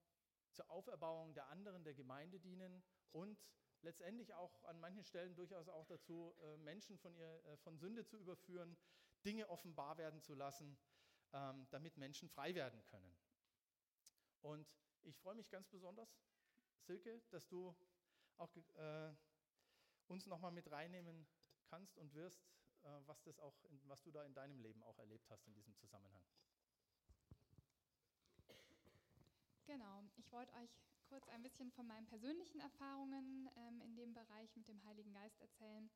zur Auferbauung der anderen, der Gemeinde dienen und letztendlich auch an manchen Stellen durchaus auch dazu, äh, Menschen von, ihr, äh, von Sünde zu überführen, Dinge offenbar werden zu lassen, ähm, damit Menschen frei werden können. Und ich freue mich ganz besonders, Silke, dass du auch äh, uns nochmal mit reinnehmen kannst und wirst, was, das auch was du da in deinem Leben auch erlebt hast in diesem Zusammenhang. Genau, ich wollte euch kurz ein bisschen von meinen persönlichen Erfahrungen ähm, in dem Bereich mit dem Heiligen Geist erzählen.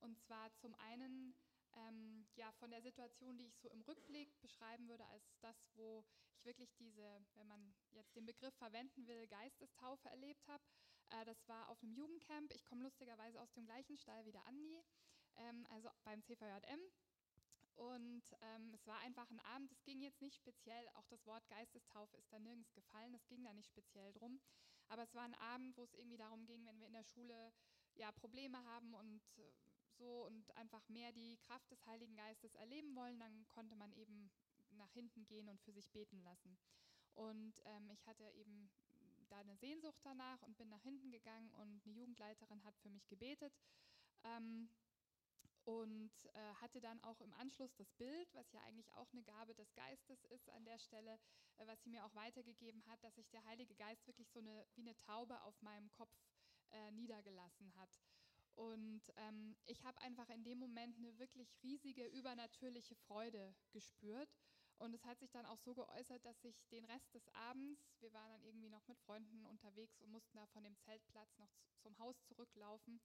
Und zwar zum einen ähm, ja, von der Situation, die ich so im Rückblick beschreiben würde, als das, wo ich wirklich diese, wenn man jetzt den Begriff verwenden will, Geistestaufe erlebt habe. Äh, das war auf einem Jugendcamp. Ich komme lustigerweise aus dem gleichen Stall wie der Andi, ähm, also beim CVJM. Und ähm, es war einfach ein Abend, es ging jetzt nicht speziell, auch das Wort Geistestaufe ist da nirgends gefallen, es ging da nicht speziell drum. Aber es war ein Abend, wo es irgendwie darum ging, wenn wir in der Schule ja, Probleme haben und äh, so und einfach mehr die Kraft des Heiligen Geistes erleben wollen, dann konnte man eben nach hinten gehen und für sich beten lassen. Und ähm, ich hatte eben da eine Sehnsucht danach und bin nach hinten gegangen und eine Jugendleiterin hat für mich gebetet. Ähm, und äh, hatte dann auch im Anschluss das Bild, was ja eigentlich auch eine Gabe des Geistes ist an der Stelle, äh, was sie mir auch weitergegeben hat, dass sich der Heilige Geist wirklich so eine wie eine Taube auf meinem Kopf äh, niedergelassen hat. Und ähm, ich habe einfach in dem Moment eine wirklich riesige übernatürliche Freude gespürt. Und es hat sich dann auch so geäußert, dass ich den Rest des Abends, wir waren dann irgendwie noch mit Freunden unterwegs und mussten da von dem Zeltplatz noch zum Haus zurücklaufen,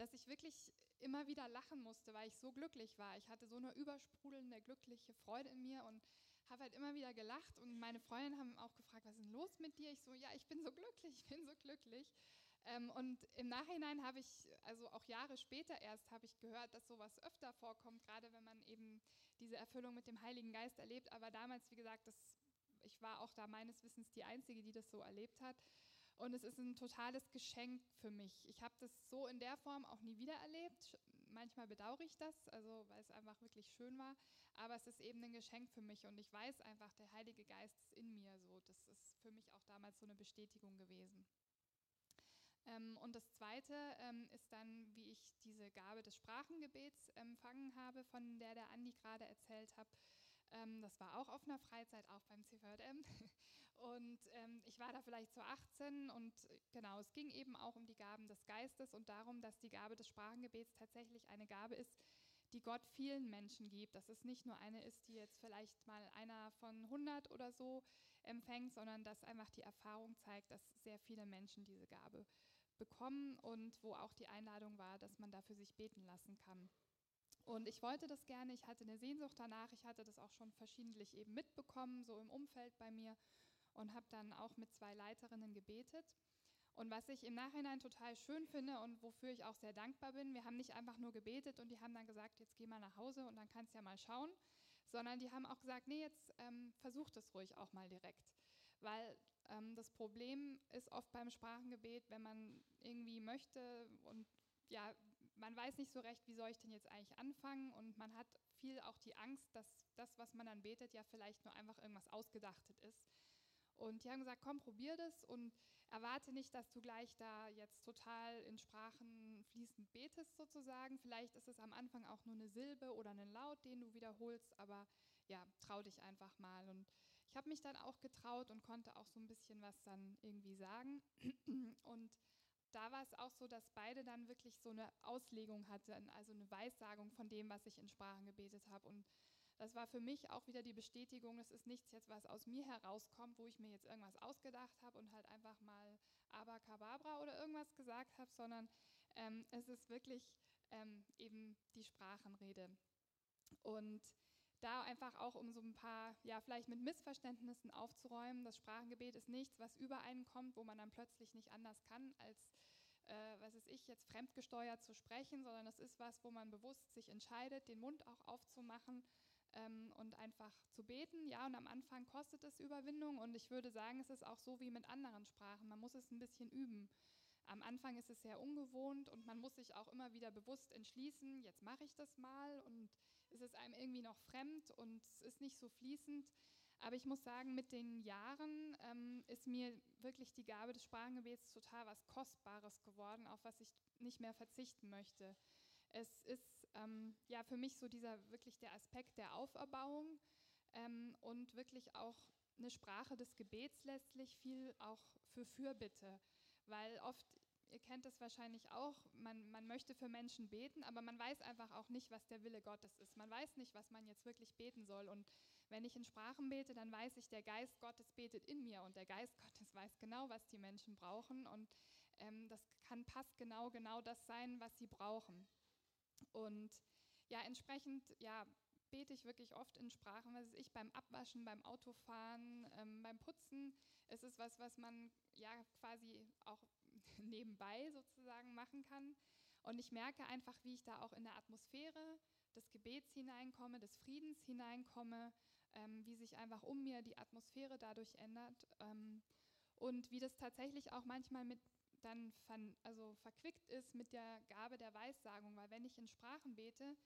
dass ich wirklich immer wieder lachen musste, weil ich so glücklich war. Ich hatte so eine übersprudelnde, glückliche Freude in mir und habe halt immer wieder gelacht. Und meine Freundinnen haben auch gefragt, was ist denn los mit dir? Ich so, ja, ich bin so glücklich, ich bin so glücklich. Ähm, und im Nachhinein habe ich, also auch Jahre später erst, habe ich gehört, dass sowas öfter vorkommt, gerade wenn man eben diese Erfüllung mit dem Heiligen Geist erlebt. Aber damals, wie gesagt, das, ich war auch da meines Wissens die Einzige, die das so erlebt hat. Und es ist ein totales Geschenk für mich. Ich habe das so in der Form auch nie wieder erlebt. Manchmal bedauere ich das, also weil es einfach wirklich schön war. Aber es ist eben ein Geschenk für mich und ich weiß einfach, der Heilige Geist ist in mir. So, das ist für mich auch damals so eine Bestätigung gewesen. Ähm, und das Zweite ähm, ist dann, wie ich diese Gabe des Sprachengebets empfangen habe, von der der Andi gerade erzählt hat. Ähm, das war auch auf einer Freizeit, auch beim CVM. Und ähm, ich war da vielleicht so 18 und genau, es ging eben auch um die Gaben des Geistes und darum, dass die Gabe des Sprachengebets tatsächlich eine Gabe ist, die Gott vielen Menschen gibt. Dass es nicht nur eine ist, die jetzt vielleicht mal einer von 100 oder so empfängt, sondern dass einfach die Erfahrung zeigt, dass sehr viele Menschen diese Gabe bekommen und wo auch die Einladung war, dass man dafür sich beten lassen kann. Und ich wollte das gerne, ich hatte eine Sehnsucht danach, ich hatte das auch schon verschiedentlich eben mitbekommen, so im Umfeld bei mir und habe dann auch mit zwei Leiterinnen gebetet. Und was ich im Nachhinein total schön finde und wofür ich auch sehr dankbar bin, wir haben nicht einfach nur gebetet und die haben dann gesagt, jetzt geh mal nach Hause und dann kannst du ja mal schauen, sondern die haben auch gesagt, nee, jetzt ähm, versuch das ruhig auch mal direkt. Weil ähm, das Problem ist oft beim Sprachengebet, wenn man irgendwie möchte und ja, man weiß nicht so recht, wie soll ich denn jetzt eigentlich anfangen und man hat viel auch die Angst, dass das, was man dann betet, ja vielleicht nur einfach irgendwas Ausgedachtet ist. Und die haben gesagt, komm, probier das und erwarte nicht, dass du gleich da jetzt total in Sprachen fließend betest sozusagen. Vielleicht ist es am Anfang auch nur eine Silbe oder ein Laut, den du wiederholst, aber ja, trau dich einfach mal. Und ich habe mich dann auch getraut und konnte auch so ein bisschen was dann irgendwie sagen. Und da war es auch so, dass beide dann wirklich so eine Auslegung hatten, also eine Weissagung von dem, was ich in Sprachen gebetet habe. Und das war für mich auch wieder die Bestätigung, es ist nichts jetzt, was aus mir herauskommt, wo ich mir jetzt irgendwas ausgedacht habe und halt einfach mal Abacababra oder irgendwas gesagt habe, sondern ähm, es ist wirklich ähm, eben die Sprachenrede. Und da einfach auch, um so ein paar, ja, vielleicht mit Missverständnissen aufzuräumen. Das Sprachengebet ist nichts, was über einen kommt, wo man dann plötzlich nicht anders kann, als, äh, was ist ich, jetzt fremdgesteuert zu sprechen, sondern es ist was, wo man bewusst sich entscheidet, den Mund auch aufzumachen ähm, und einfach zu beten. Ja, und am Anfang kostet es Überwindung und ich würde sagen, es ist auch so wie mit anderen Sprachen. Man muss es ein bisschen üben. Am Anfang ist es sehr ungewohnt und man muss sich auch immer wieder bewusst entschließen, jetzt mache ich das mal und ist es einem irgendwie noch fremd und es ist nicht so fließend. Aber ich muss sagen, mit den Jahren ähm, ist mir wirklich die Gabe des Sprachengebets total was Kostbares geworden, auf was ich nicht mehr verzichten möchte. Es ist ähm, ja für mich so dieser wirklich der Aspekt der Auferbauung ähm, und wirklich auch eine Sprache des Gebets letztlich viel auch für Fürbitte, weil oft ihr kennt es wahrscheinlich auch, man, man möchte für Menschen beten, aber man weiß einfach auch nicht, was der Wille Gottes ist. Man weiß nicht, was man jetzt wirklich beten soll. Und wenn ich in Sprachen bete, dann weiß ich, der Geist Gottes betet in mir und der Geist Gottes weiß genau, was die Menschen brauchen. Und ähm, das kann passt genau, genau das sein, was sie brauchen. Und ja, entsprechend, ja, bete ich wirklich oft in Sprachen, was ich beim Abwaschen, beim Autofahren, ähm, beim Putzen. Es ist was, was man ja quasi auch nebenbei sozusagen machen kann. Und ich merke einfach, wie ich da auch in der Atmosphäre des Gebets hineinkomme, des Friedens hineinkomme, ähm, wie sich einfach um mir die Atmosphäre dadurch ändert ähm, und wie das tatsächlich auch manchmal mit dann ver, also verquickt ist mit der Gabe der Weissagung, weil wenn ich in Sprachen bete,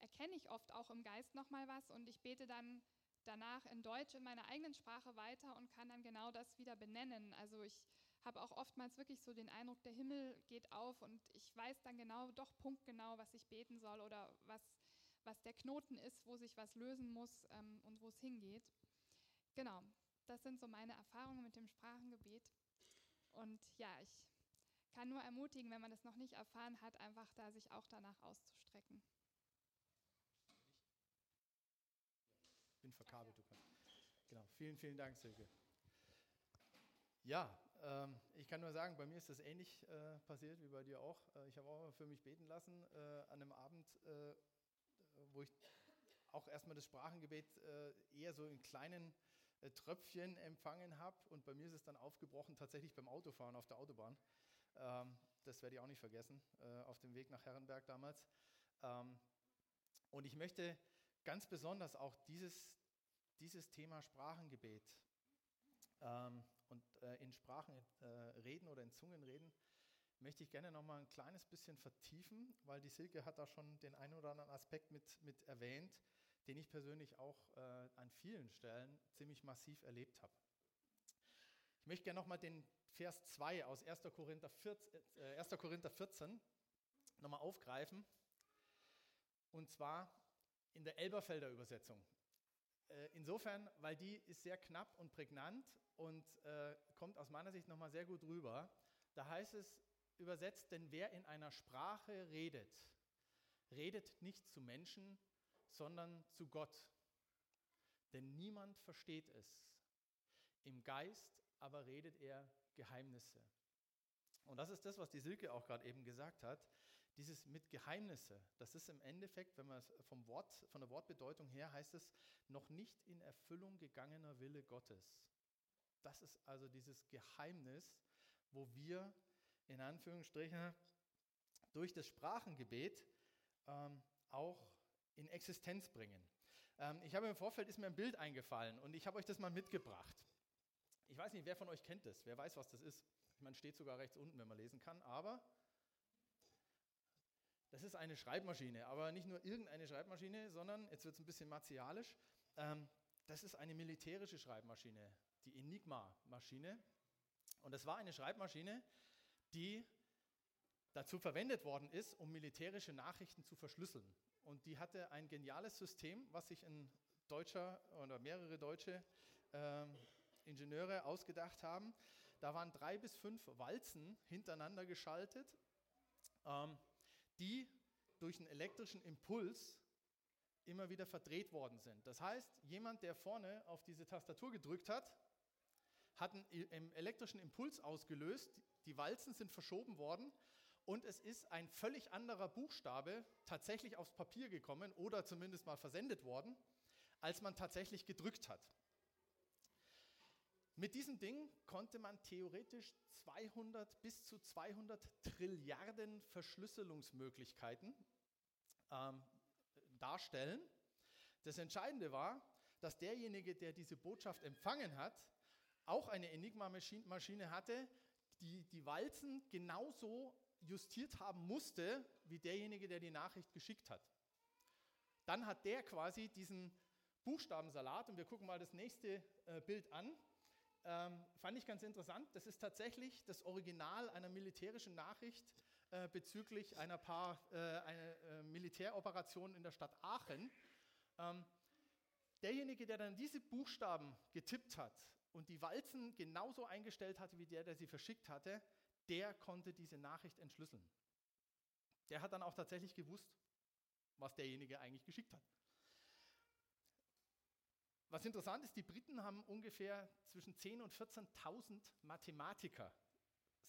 erkenne ich oft auch im Geist nochmal was und ich bete dann danach in Deutsch in meiner eigenen Sprache weiter und kann dann genau das wieder benennen. Also ich habe auch oftmals wirklich so den Eindruck, der Himmel geht auf und ich weiß dann genau, doch punktgenau, was ich beten soll oder was, was der Knoten ist, wo sich was lösen muss ähm, und wo es hingeht. Genau, das sind so meine Erfahrungen mit dem Sprachengebet. Und ja, ich kann nur ermutigen, wenn man das noch nicht erfahren hat, einfach da sich auch danach auszustrecken. Ich bin verkabelt, du kannst. Genau, vielen, vielen Dank, Silke. Ja, ähm, ich kann nur sagen, bei mir ist das ähnlich äh, passiert wie bei dir auch. Äh, ich habe auch für mich beten lassen äh, an einem Abend, äh, wo ich auch erstmal das Sprachengebet äh, eher so in kleinen Tröpfchen empfangen habe. Und bei mir ist es dann aufgebrochen, tatsächlich beim Autofahren auf der Autobahn. Ähm, das werde ich auch nicht vergessen, auf dem Weg nach Herrenberg damals. Ähm, und ich möchte ganz besonders auch dieses, dieses Thema Sprachengebet ähm, und äh, in Sprachen äh, reden oder in Zungen reden, möchte ich gerne noch mal ein kleines bisschen vertiefen, weil die Silke hat da schon den einen oder anderen Aspekt mit, mit erwähnt, den ich persönlich auch äh, an vielen Stellen ziemlich massiv erlebt habe. Ich möchte gerne noch mal den Vers 2 aus 1. Korinther 14, 1. Äh, Korinther 14 noch mal aufgreifen. Und zwar in der Elberfelder Übersetzung. Äh, insofern, weil die ist sehr knapp und prägnant und äh, kommt aus meiner Sicht nochmal sehr gut rüber. Da heißt es übersetzt, denn wer in einer Sprache redet, redet nicht zu Menschen, sondern zu Gott. Denn niemand versteht es. Im Geist aber redet er Geheimnisse. Und das ist das, was die Silke auch gerade eben gesagt hat. Dieses mit Geheimnisse, das ist im Endeffekt, wenn man es vom Wort, von der Wortbedeutung her heißt es, noch nicht in Erfüllung gegangener Wille Gottes. Das ist also dieses Geheimnis, wo wir in Anführungsstrichen durch das Sprachengebet ähm, auch in Existenz bringen. Ähm, ich habe im Vorfeld ist mir ein Bild eingefallen und ich habe euch das mal mitgebracht. Ich weiß nicht, wer von euch kennt das, wer weiß, was das ist. Meine, steht sogar rechts unten, wenn man lesen kann, aber das ist eine Schreibmaschine, aber nicht nur irgendeine Schreibmaschine, sondern, jetzt wird es ein bisschen martialisch, ähm, das ist eine militärische Schreibmaschine, die Enigma-Maschine. Und das war eine Schreibmaschine, die dazu verwendet worden ist, um militärische Nachrichten zu verschlüsseln. Und die hatte ein geniales System, was sich ein Deutscher oder mehrere deutsche äh, Ingenieure ausgedacht haben. Da waren drei bis fünf Walzen hintereinander geschaltet, ähm, die durch einen elektrischen Impuls immer wieder verdreht worden sind. Das heißt, jemand, der vorne auf diese Tastatur gedrückt hat, hat einen elektrischen Impuls ausgelöst, die Walzen sind verschoben worden und es ist ein völlig anderer Buchstabe tatsächlich aufs Papier gekommen oder zumindest mal versendet worden, als man tatsächlich gedrückt hat. Mit diesem Ding konnte man theoretisch 200 bis zu 200 Trilliarden Verschlüsselungsmöglichkeiten ähm, darstellen. Das Entscheidende war, dass derjenige, der diese Botschaft empfangen hat, auch eine Enigma-Maschine hatte, die die Walzen genauso justiert haben musste, wie derjenige, der die Nachricht geschickt hat. Dann hat der quasi diesen Buchstabensalat, und wir gucken mal das nächste äh, Bild an, ähm, fand ich ganz interessant. Das ist tatsächlich das Original einer militärischen Nachricht äh, bezüglich einer paar äh, eine, äh, Militäroperation in der Stadt Aachen. Ähm, derjenige, der dann diese Buchstaben getippt hat und die Walzen genauso eingestellt hatte wie der, der sie verschickt hatte, der konnte diese Nachricht entschlüsseln. Der hat dann auch tatsächlich gewusst, was derjenige eigentlich geschickt hat. Was interessant ist, die Briten haben ungefähr zwischen 10.000 und 14.000 Mathematiker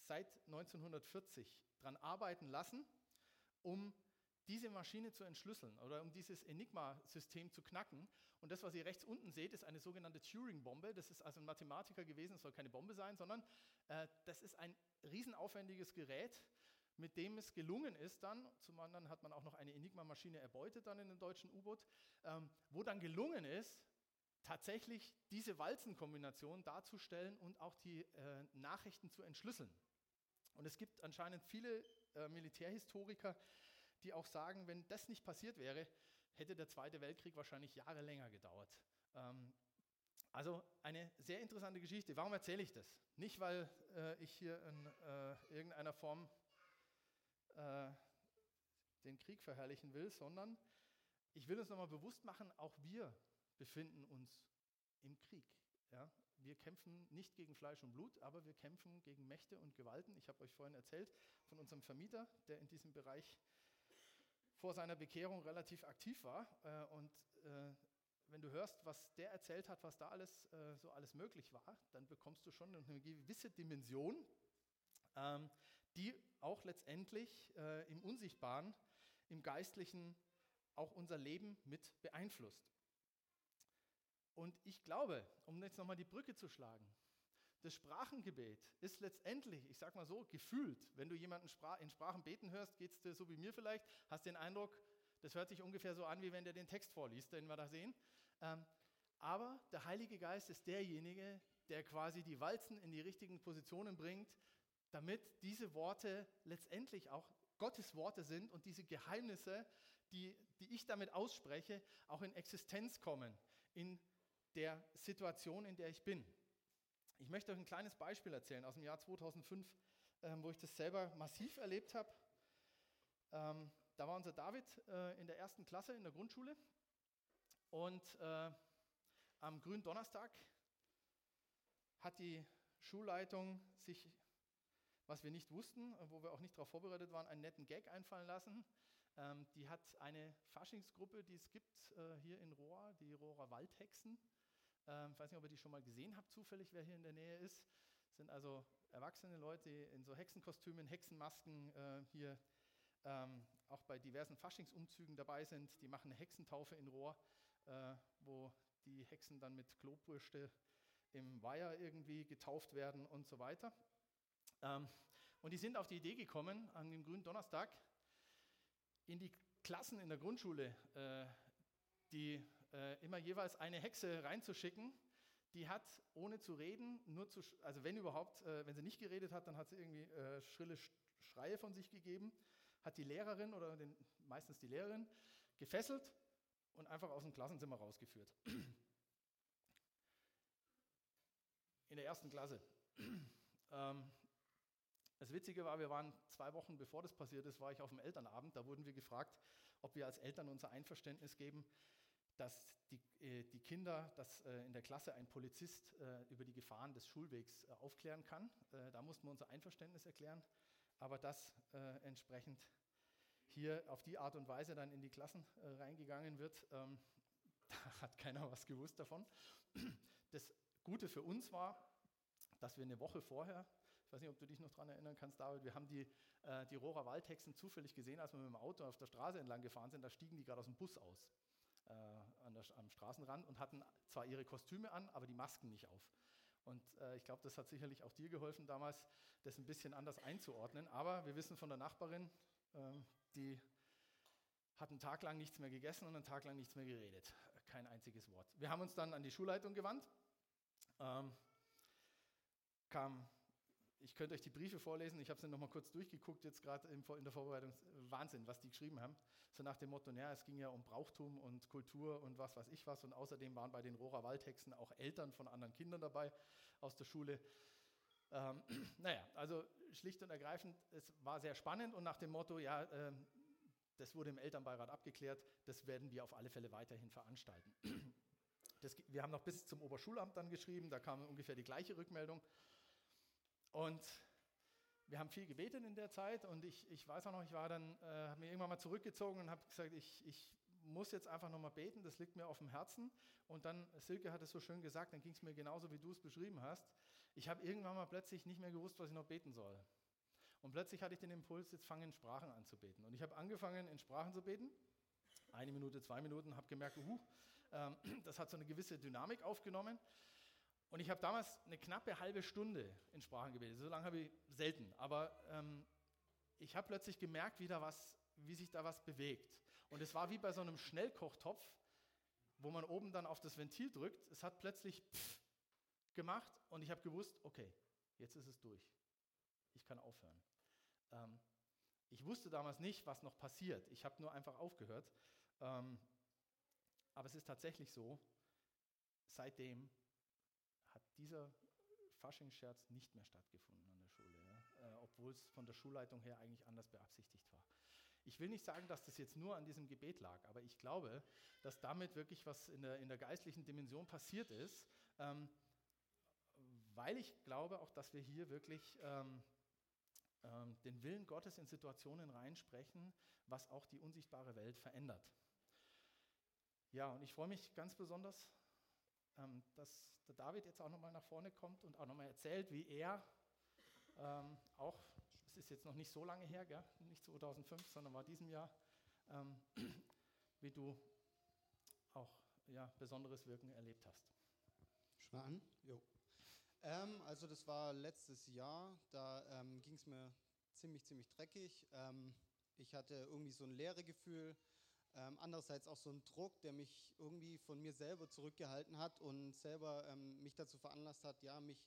seit 1940 daran arbeiten lassen, um diese Maschine zu entschlüsseln oder um dieses Enigma-System zu knacken. Und das, was ihr rechts unten seht, ist eine sogenannte Turing-Bombe. Das ist also ein Mathematiker gewesen, es soll keine Bombe sein, sondern äh, das ist ein riesenaufwendiges Gerät, mit dem es gelungen ist dann, zum anderen hat man auch noch eine Enigma-Maschine erbeutet dann in dem deutschen U-Boot, ähm, wo dann gelungen ist, tatsächlich diese Walzenkombination darzustellen und auch die äh, Nachrichten zu entschlüsseln. Und es gibt anscheinend viele äh, Militärhistoriker, die auch sagen, wenn das nicht passiert wäre, hätte der Zweite Weltkrieg wahrscheinlich Jahre länger gedauert. Ähm, also eine sehr interessante Geschichte. Warum erzähle ich das? Nicht, weil äh, ich hier in äh, irgendeiner Form äh, den Krieg verherrlichen will, sondern ich will uns nochmal bewusst machen, auch wir befinden uns im Krieg. Ja? Wir kämpfen nicht gegen Fleisch und Blut, aber wir kämpfen gegen Mächte und Gewalten. Ich habe euch vorhin erzählt von unserem Vermieter, der in diesem Bereich vor seiner Bekehrung relativ aktiv war. Äh, und äh, wenn du hörst, was der erzählt hat, was da alles äh, so alles möglich war, dann bekommst du schon eine gewisse Dimension, ähm, die auch letztendlich im Unsichtbaren, im Geistlichen auch unser Leben mit beeinflusst. Und ich glaube, um jetzt nochmal die Brücke zu schlagen, das Sprachengebet ist letztendlich, ich sag mal so, gefühlt. Wenn du jemanden in Sprachen beten hörst, geht es dir so wie mir vielleicht, hast den Eindruck, das hört sich ungefähr so an, wie wenn der den Text vorliest, den wir da sehen. Ähm, aber der Heilige Geist ist derjenige, der quasi die Walzen in die richtigen Positionen bringt, damit diese Worte letztendlich auch Gottes Worte sind und diese Geheimnisse, die, die ich damit ausspreche, auch in Existenz kommen, in der Situation, in der ich bin. Ich möchte euch ein kleines Beispiel erzählen aus dem Jahr 2005, ähm, wo ich das selber massiv erlebt habe. Ähm, da war unser David äh, in der ersten Klasse in der Grundschule und äh, am grünen Donnerstag hat die Schulleitung sich, was wir nicht wussten, wo wir auch nicht darauf vorbereitet waren, einen netten Gag einfallen lassen. Ähm, die hat eine Faschingsgruppe, die es gibt äh, hier in Rohr, die Rohrer Waldhexen. Ähm, ich weiß nicht, ob ihr die schon mal gesehen habt, zufällig, wer hier in der Nähe ist. Das sind also erwachsene Leute, in so Hexenkostümen, Hexenmasken äh, hier ähm, auch bei diversen Faschingsumzügen dabei sind. Die machen eine Hexentaufe in Rohr, äh, wo die Hexen dann mit Klobürste im Weiher irgendwie getauft werden und so weiter. Ähm, und die sind auf die Idee gekommen, an dem grünen Donnerstag in die Klassen in der Grundschule, äh, die äh, immer jeweils eine Hexe reinzuschicken. Die hat, ohne zu reden, nur zu, also wenn überhaupt, äh, wenn sie nicht geredet hat, dann hat sie irgendwie äh, schrille Schreie von sich gegeben, hat die Lehrerin oder den, meistens die Lehrerin gefesselt und einfach aus dem Klassenzimmer rausgeführt. In der ersten Klasse. ähm, das Witzige war, wir waren zwei Wochen bevor das passiert ist, war ich auf dem Elternabend. Da wurden wir gefragt, ob wir als Eltern unser Einverständnis geben, dass die, äh, die Kinder, dass äh, in der Klasse ein Polizist äh, über die Gefahren des Schulwegs äh, aufklären kann. Äh, da mussten wir unser Einverständnis erklären. Aber das entsprechend hier auf die Art und Weise dann in die Klassen reingegangen wird, ähm, da hat keiner was gewusst davon. Das Gute für uns war, dass wir eine Woche vorher, ich weiß nicht, ob du dich noch daran erinnern kannst, David, wir haben die, äh, die Rohrer Waldhexen zufällig gesehen, als wir mit dem Auto auf der Straße entlang gefahren sind, da stiegen die gerade aus dem Bus aus äh, der, am Straßenrand und hatten zwar ihre Kostüme an, aber die Masken nicht auf. Und äh, ich glaube, das hat sicherlich auch dir geholfen damals, das ein bisschen anders einzuordnen. Aber wir wissen von der Nachbarin, ähm, die hat einen Tag lang nichts mehr gegessen und einen Tag lang nichts mehr geredet. Kein einziges Wort. Wir haben uns dann an die Schulleitung gewandt. Ähm, kam, ich könnte euch die Briefe vorlesen, ich habe sie nochmal kurz durchgeguckt, jetzt gerade in der Vorbereitung. Wahnsinn, was die geschrieben haben. So nach dem Motto, naja, es ging ja um Brauchtum und Kultur und was weiß ich was. Und außerdem waren bei den Rohrer Waldhexen auch Eltern von anderen Kindern dabei aus der Schule. Ähm, naja, also schlicht und ergreifend, es war sehr spannend und nach dem Motto, ja, äh, das wurde im Elternbeirat abgeklärt, das werden wir auf alle Fälle weiterhin veranstalten. Das, wir haben noch bis zum Oberschulamt dann geschrieben, da kam ungefähr die gleiche Rückmeldung. Und wir haben viel gebetet in der Zeit und ich, ich weiß auch noch, ich war dann, äh, habe mir irgendwann mal zurückgezogen und habe gesagt, ich, ich muss jetzt einfach nochmal beten, das liegt mir auf dem Herzen. Und dann, Silke hat es so schön gesagt, dann ging es mir genauso, wie du es beschrieben hast. Ich habe irgendwann mal plötzlich nicht mehr gewusst, was ich noch beten soll. Und plötzlich hatte ich den Impuls, jetzt fange in Sprachen an zu beten. Und ich habe angefangen, in Sprachen zu beten. Eine Minute, zwei Minuten, habe gemerkt, uh, ähm, das hat so eine gewisse Dynamik aufgenommen. Und ich habe damals eine knappe halbe Stunde in Sprachen gebetet. So lange habe ich selten. Aber ähm, ich habe plötzlich gemerkt, wie, da was, wie sich da was bewegt. Und es war wie bei so einem Schnellkochtopf, wo man oben dann auf das Ventil drückt. Es hat plötzlich pff gemacht und ich habe gewusst, okay, jetzt ist es durch. Ich kann aufhören. Ähm, ich wusste damals nicht, was noch passiert. Ich habe nur einfach aufgehört. Ähm, aber es ist tatsächlich so, seitdem dieser Faschingsscherz nicht mehr stattgefunden an der Schule, ja? äh, obwohl es von der Schulleitung her eigentlich anders beabsichtigt war. Ich will nicht sagen, dass das jetzt nur an diesem Gebet lag, aber ich glaube, dass damit wirklich was in der, in der geistlichen Dimension passiert ist, ähm, weil ich glaube auch, dass wir hier wirklich ähm, ähm, den Willen Gottes in Situationen reinsprechen, was auch die unsichtbare Welt verändert. Ja, und ich freue mich ganz besonders, ähm, dass der David jetzt auch nochmal nach vorne kommt und auch nochmal erzählt, wie er ähm, auch, es ist jetzt noch nicht so lange her, gell? nicht 2005, sondern war diesem Jahr, ähm, wie du auch ja, besonderes Wirken erlebt hast. Schau an? Jo. Ähm, also das war letztes Jahr, da ähm, ging es mir ziemlich, ziemlich dreckig. Ähm, ich hatte irgendwie so ein leere Gefühl, ähm, andererseits auch so ein Druck, der mich irgendwie von mir selber zurückgehalten hat und selber ähm, mich dazu veranlasst hat, ja, mich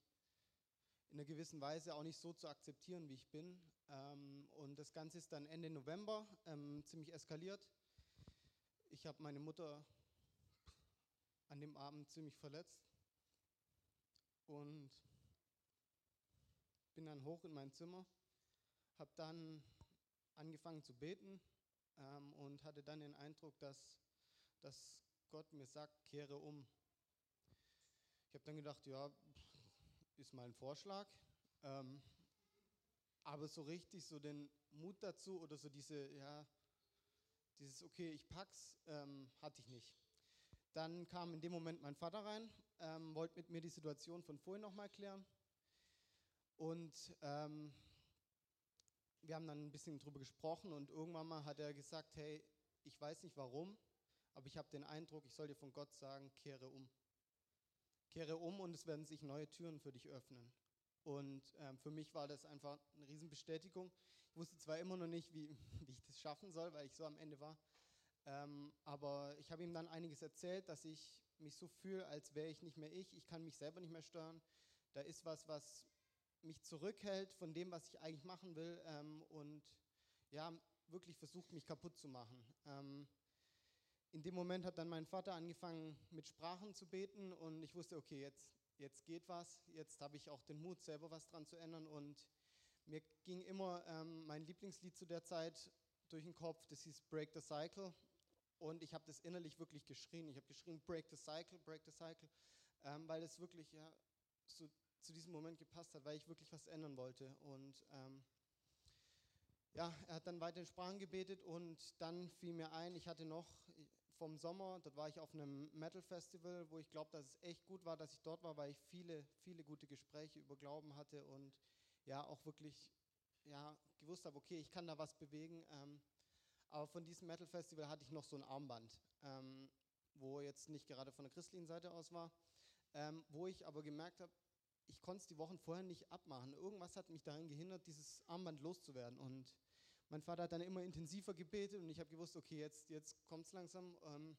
in einer gewissen Weise auch nicht so zu akzeptieren, wie ich bin. Ähm, und das Ganze ist dann Ende November ähm, ziemlich eskaliert. Ich habe meine Mutter an dem Abend ziemlich verletzt und bin dann hoch in mein Zimmer, habe dann angefangen zu beten ähm, und hatte dann den Eindruck, dass, dass Gott mir sagt, kehre um. Ich habe dann gedacht, ja, ist mal ein Vorschlag. Ähm, aber so richtig so den Mut dazu oder so diese, ja, dieses, okay, ich pack's, ähm, hatte ich nicht. Dann kam in dem Moment mein Vater rein, ähm, wollte mit mir die Situation von vorhin nochmal klären. Und ähm, wir haben dann ein bisschen drüber gesprochen und irgendwann mal hat er gesagt, hey, ich weiß nicht warum, aber ich habe den Eindruck, ich soll dir von Gott sagen, kehre um. Kehre um und es werden sich neue Türen für dich öffnen. Und ähm, für mich war das einfach eine Riesenbestätigung. Ich wusste zwar immer noch nicht, wie, wie ich das schaffen soll, weil ich so am Ende war. Ähm, aber ich habe ihm dann einiges erzählt, dass ich mich so fühle, als wäre ich nicht mehr ich. Ich kann mich selber nicht mehr steuern. Da ist was, was mich zurückhält von dem, was ich eigentlich machen will. Ähm, und ja, wirklich versucht, mich kaputt zu machen. Ähm, in dem Moment hat dann mein Vater angefangen, mit Sprachen zu beten und ich wusste, okay, jetzt, jetzt geht was. Jetzt habe ich auch den Mut, selber was dran zu ändern. Und mir ging immer ähm, mein Lieblingslied zu der Zeit durch den Kopf, das hieß Break the Cycle. Und ich habe das innerlich wirklich geschrien. Ich habe geschrien, Break the Cycle, Break the Cycle, ähm, weil es wirklich ja, zu, zu, diesem Moment gepasst hat, weil ich wirklich was ändern wollte. Und ähm, ja, er hat dann weiter in Sprachen gebetet und dann fiel mir ein, ich hatte noch vom Sommer, dort war ich auf einem Metal Festival, wo ich glaube, dass es echt gut war, dass ich dort war, weil ich viele, viele gute Gespräche über Glauben hatte und ja, auch wirklich ja, gewusst habe, okay, ich kann da was bewegen. Ähm, aber von diesem Metal Festival hatte ich noch so ein Armband, ähm, wo jetzt nicht gerade von der christlichen Seite aus war, ähm, wo ich aber gemerkt habe, ich konnte es die Wochen vorher nicht abmachen. Irgendwas hat mich daran gehindert, dieses Armband loszuwerden. Und mein Vater hat dann immer intensiver gebetet und ich habe gewusst, okay, jetzt, jetzt kommt es langsam. Ähm,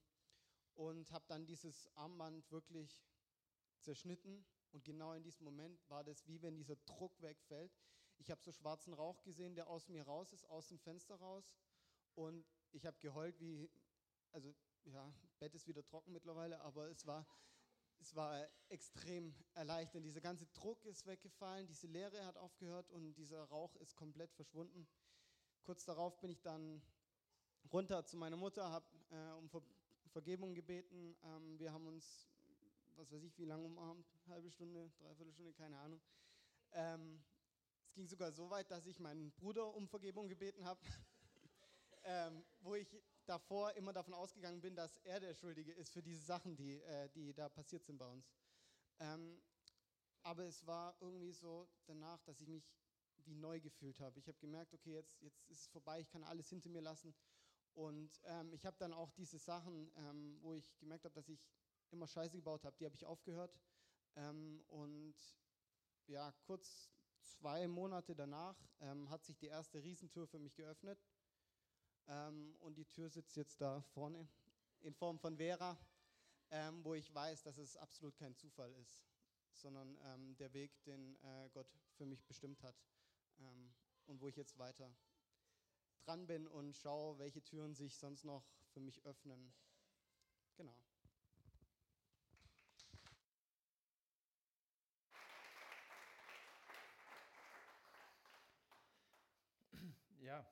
und habe dann dieses Armband wirklich zerschnitten. Und genau in diesem Moment war das wie wenn dieser Druck wegfällt. Ich habe so schwarzen Rauch gesehen, der aus mir raus ist, aus dem Fenster raus. Und ich habe geheult wie, also ja, Bett ist wieder trocken mittlerweile, aber es war, es war extrem erleichternd. Dieser ganze Druck ist weggefallen, diese Leere hat aufgehört und dieser Rauch ist komplett verschwunden. Kurz darauf bin ich dann runter zu meiner Mutter, habe äh, um Ver Vergebung gebeten. Ähm, wir haben uns, was weiß ich, wie lange umarmt, halbe Stunde, dreiviertel Stunde, keine Ahnung. Ähm, es ging sogar so weit, dass ich meinen Bruder um Vergebung gebeten habe, ähm, wo ich davor immer davon ausgegangen bin, dass er der Schuldige ist für diese Sachen, die, äh, die da passiert sind bei uns. Ähm, aber es war irgendwie so danach, dass ich mich wie neu gefühlt habe. Ich habe gemerkt, okay, jetzt, jetzt ist es vorbei, ich kann alles hinter mir lassen. Und ähm, ich habe dann auch diese Sachen, ähm, wo ich gemerkt habe, dass ich immer Scheiße gebaut habe, die habe ich aufgehört. Ähm, und ja, kurz zwei Monate danach ähm, hat sich die erste Riesentür für mich geöffnet. Ähm, und die Tür sitzt jetzt da vorne in Form von Vera, ähm, wo ich weiß, dass es absolut kein Zufall ist, sondern der Weg, den äh, Gott für mich bestimmt hat ähm, und wo ich jetzt weiter dran bin und schaue, welche Türen sich sonst noch für mich öffnen. Genau. Ja,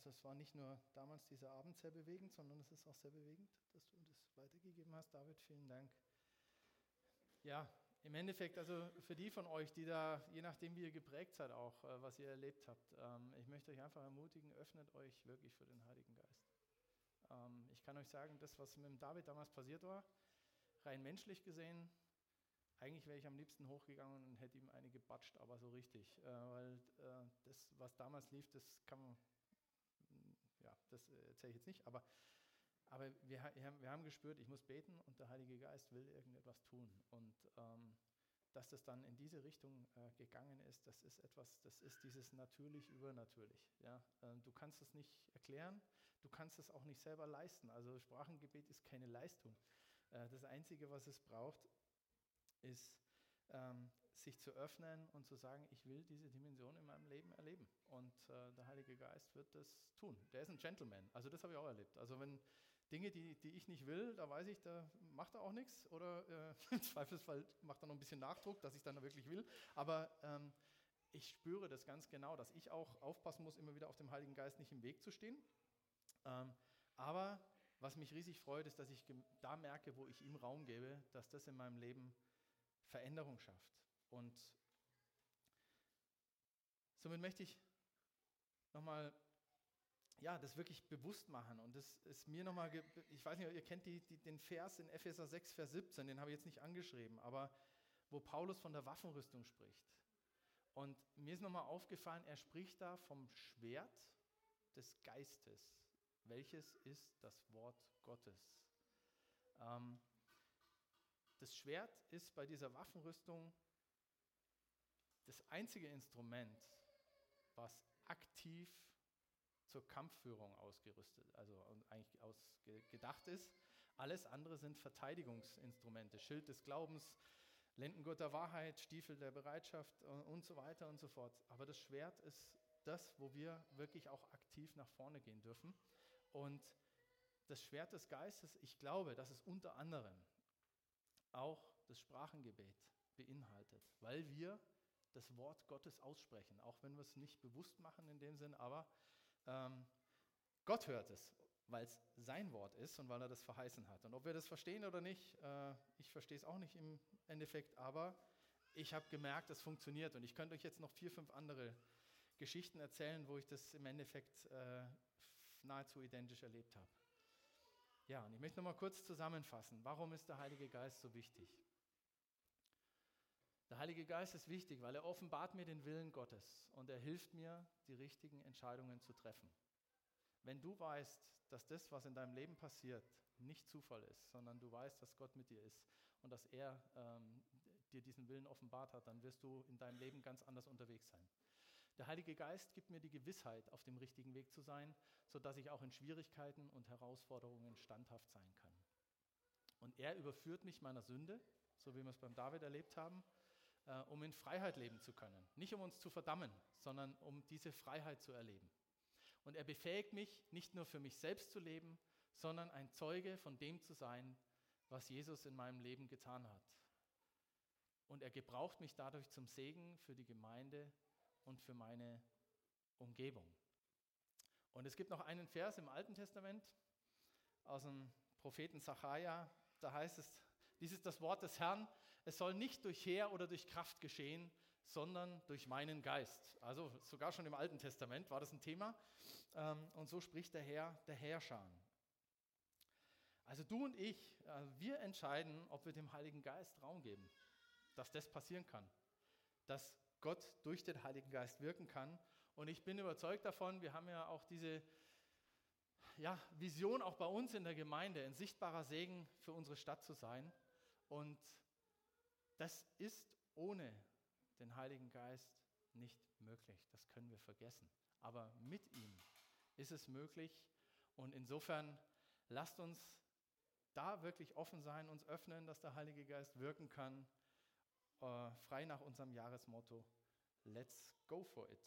also es war nicht nur damals dieser Abend sehr bewegend, sondern es ist auch sehr bewegend, dass du das weitergegeben hast. David, vielen Dank. Ja, im Endeffekt, also für die von euch, die da, je nachdem wie ihr geprägt seid auch, äh, was ihr erlebt habt, ähm, ich möchte euch einfach ermutigen, öffnet euch wirklich für den Heiligen Geist. Ähm, ich kann euch sagen, das, was mit dem David damals passiert war, rein menschlich gesehen, eigentlich wäre ich am liebsten hochgegangen und hätte ihm eine gebatscht, aber so richtig. Äh, weil äh, das, was damals lief, das kann man, das erzähle ich jetzt nicht, aber aber wir, wir, haben gespürt, ich muss beten und der Heilige Geist will irgendetwas tun. Und ähm, dass das dann in diese Richtung äh, gegangen ist, das ist etwas, das ist dieses natürlich übernatürlich. Ja? Ähm, du kannst es nicht erklären, du kannst es auch nicht selber leisten. Also Sprachengebet ist keine Leistung. Äh, das Einzige, was es braucht, ist ähm, sich zu öffnen und zu sagen, ich will diese Dimension in meinem Leben erleben. Und äh, der Heilige Geist wird das tun. Der ist ein Gentleman. Also das habe ich auch erlebt. Also wenn Dinge, die, die ich nicht will, da weiß ich, da macht er auch nichts oder äh, im Zweifelsfall macht er noch ein bisschen Nachdruck, dass ich dann wirklich will. Aber ähm, ich spüre das ganz genau, dass ich auch aufpassen muss, immer wieder auf dem Heiligen Geist nicht im Weg zu stehen. Ähm, aber was mich riesig freut, ist, dass ich da merke, wo ich ihm Raum gebe, dass das in meinem Leben Veränderung schafft. Und somit möchte ich nochmal ja, das wirklich bewusst machen. Und das ist mir nochmal, ich weiß nicht, ihr kennt die, die, den Vers in Epheser 6, Vers 17, den habe ich jetzt nicht angeschrieben, aber wo Paulus von der Waffenrüstung spricht. Und mir ist nochmal aufgefallen, er spricht da vom Schwert des Geistes. Welches ist das Wort Gottes? Ähm, das Schwert ist bei dieser Waffenrüstung, das einzige Instrument, was aktiv zur Kampfführung ausgerüstet, also eigentlich ausgedacht ist. Alles andere sind Verteidigungsinstrumente, Schild des Glaubens, Lendengurt der Wahrheit, Stiefel der Bereitschaft und so weiter und so fort. Aber das Schwert ist das, wo wir wirklich auch aktiv nach vorne gehen dürfen. Und das Schwert des Geistes, ich glaube, dass es unter anderem auch das Sprachengebet beinhaltet, weil wir das Wort Gottes aussprechen, auch wenn wir es nicht bewusst machen in dem Sinn, aber ähm, Gott hört es, weil es sein Wort ist und weil er das verheißen hat. Und ob wir das verstehen oder nicht, äh, ich verstehe es auch nicht im Endeffekt, aber ich habe gemerkt, es funktioniert. Und ich könnte euch jetzt noch vier, fünf andere Geschichten erzählen, wo ich das im Endeffekt äh, nahezu identisch erlebt habe. Ja, und ich möchte noch mal kurz zusammenfassen. Warum ist der Heilige Geist so wichtig? Der Heilige Geist ist wichtig, weil er offenbart mir den Willen Gottes und er hilft mir, die richtigen Entscheidungen zu treffen. Wenn du weißt, dass das, was in deinem Leben passiert, nicht Zufall ist, sondern du weißt, dass Gott mit dir ist und dass er ähm, dir diesen Willen offenbart hat, dann wirst du in deinem Leben ganz anders unterwegs sein. Der Heilige Geist gibt mir die Gewissheit, auf dem richtigen Weg zu sein, sodass ich auch in Schwierigkeiten und Herausforderungen standhaft sein kann. Und er überführt mich meiner Sünde, so wie wir es beim David erlebt haben, äh, um in Freiheit leben zu können. Nicht um uns zu verdammen, sondern um diese Freiheit zu erleben. Und er befähigt mich, nicht nur für mich selbst zu leben, sondern ein Zeuge von dem zu sein, was Jesus in meinem Leben getan hat. Und er gebraucht mich dadurch zum Segen für die Gemeinde und für meine Umgebung. Und es gibt noch einen Vers im Alten Testament aus dem Propheten Zachariah, da heißt es, dies ist das Wort des Herrn, es soll nicht durch Heer oder durch Kraft geschehen, sondern durch meinen Geist. Also sogar schon im Alten Testament war das ein Thema. Ähm, und so spricht der Herr, der Herrscher. Also du und ich, äh, wir entscheiden, ob wir dem Heiligen Geist Raum geben, dass das passieren kann, dass Gott durch den Heiligen Geist wirken kann. Und ich bin überzeugt davon, wir haben ja auch diese ja, Vision auch bei uns in der Gemeinde, ein sichtbarer Segen für unsere Stadt zu sein. Und das ist ohne den Heiligen Geist nicht möglich. Das können wir vergessen. Aber mit ihm ist es möglich. Und insofern lasst uns da wirklich offen sein, uns öffnen, dass der Heilige Geist wirken kann, frei nach unserem Jahresmotto, Let's go for it.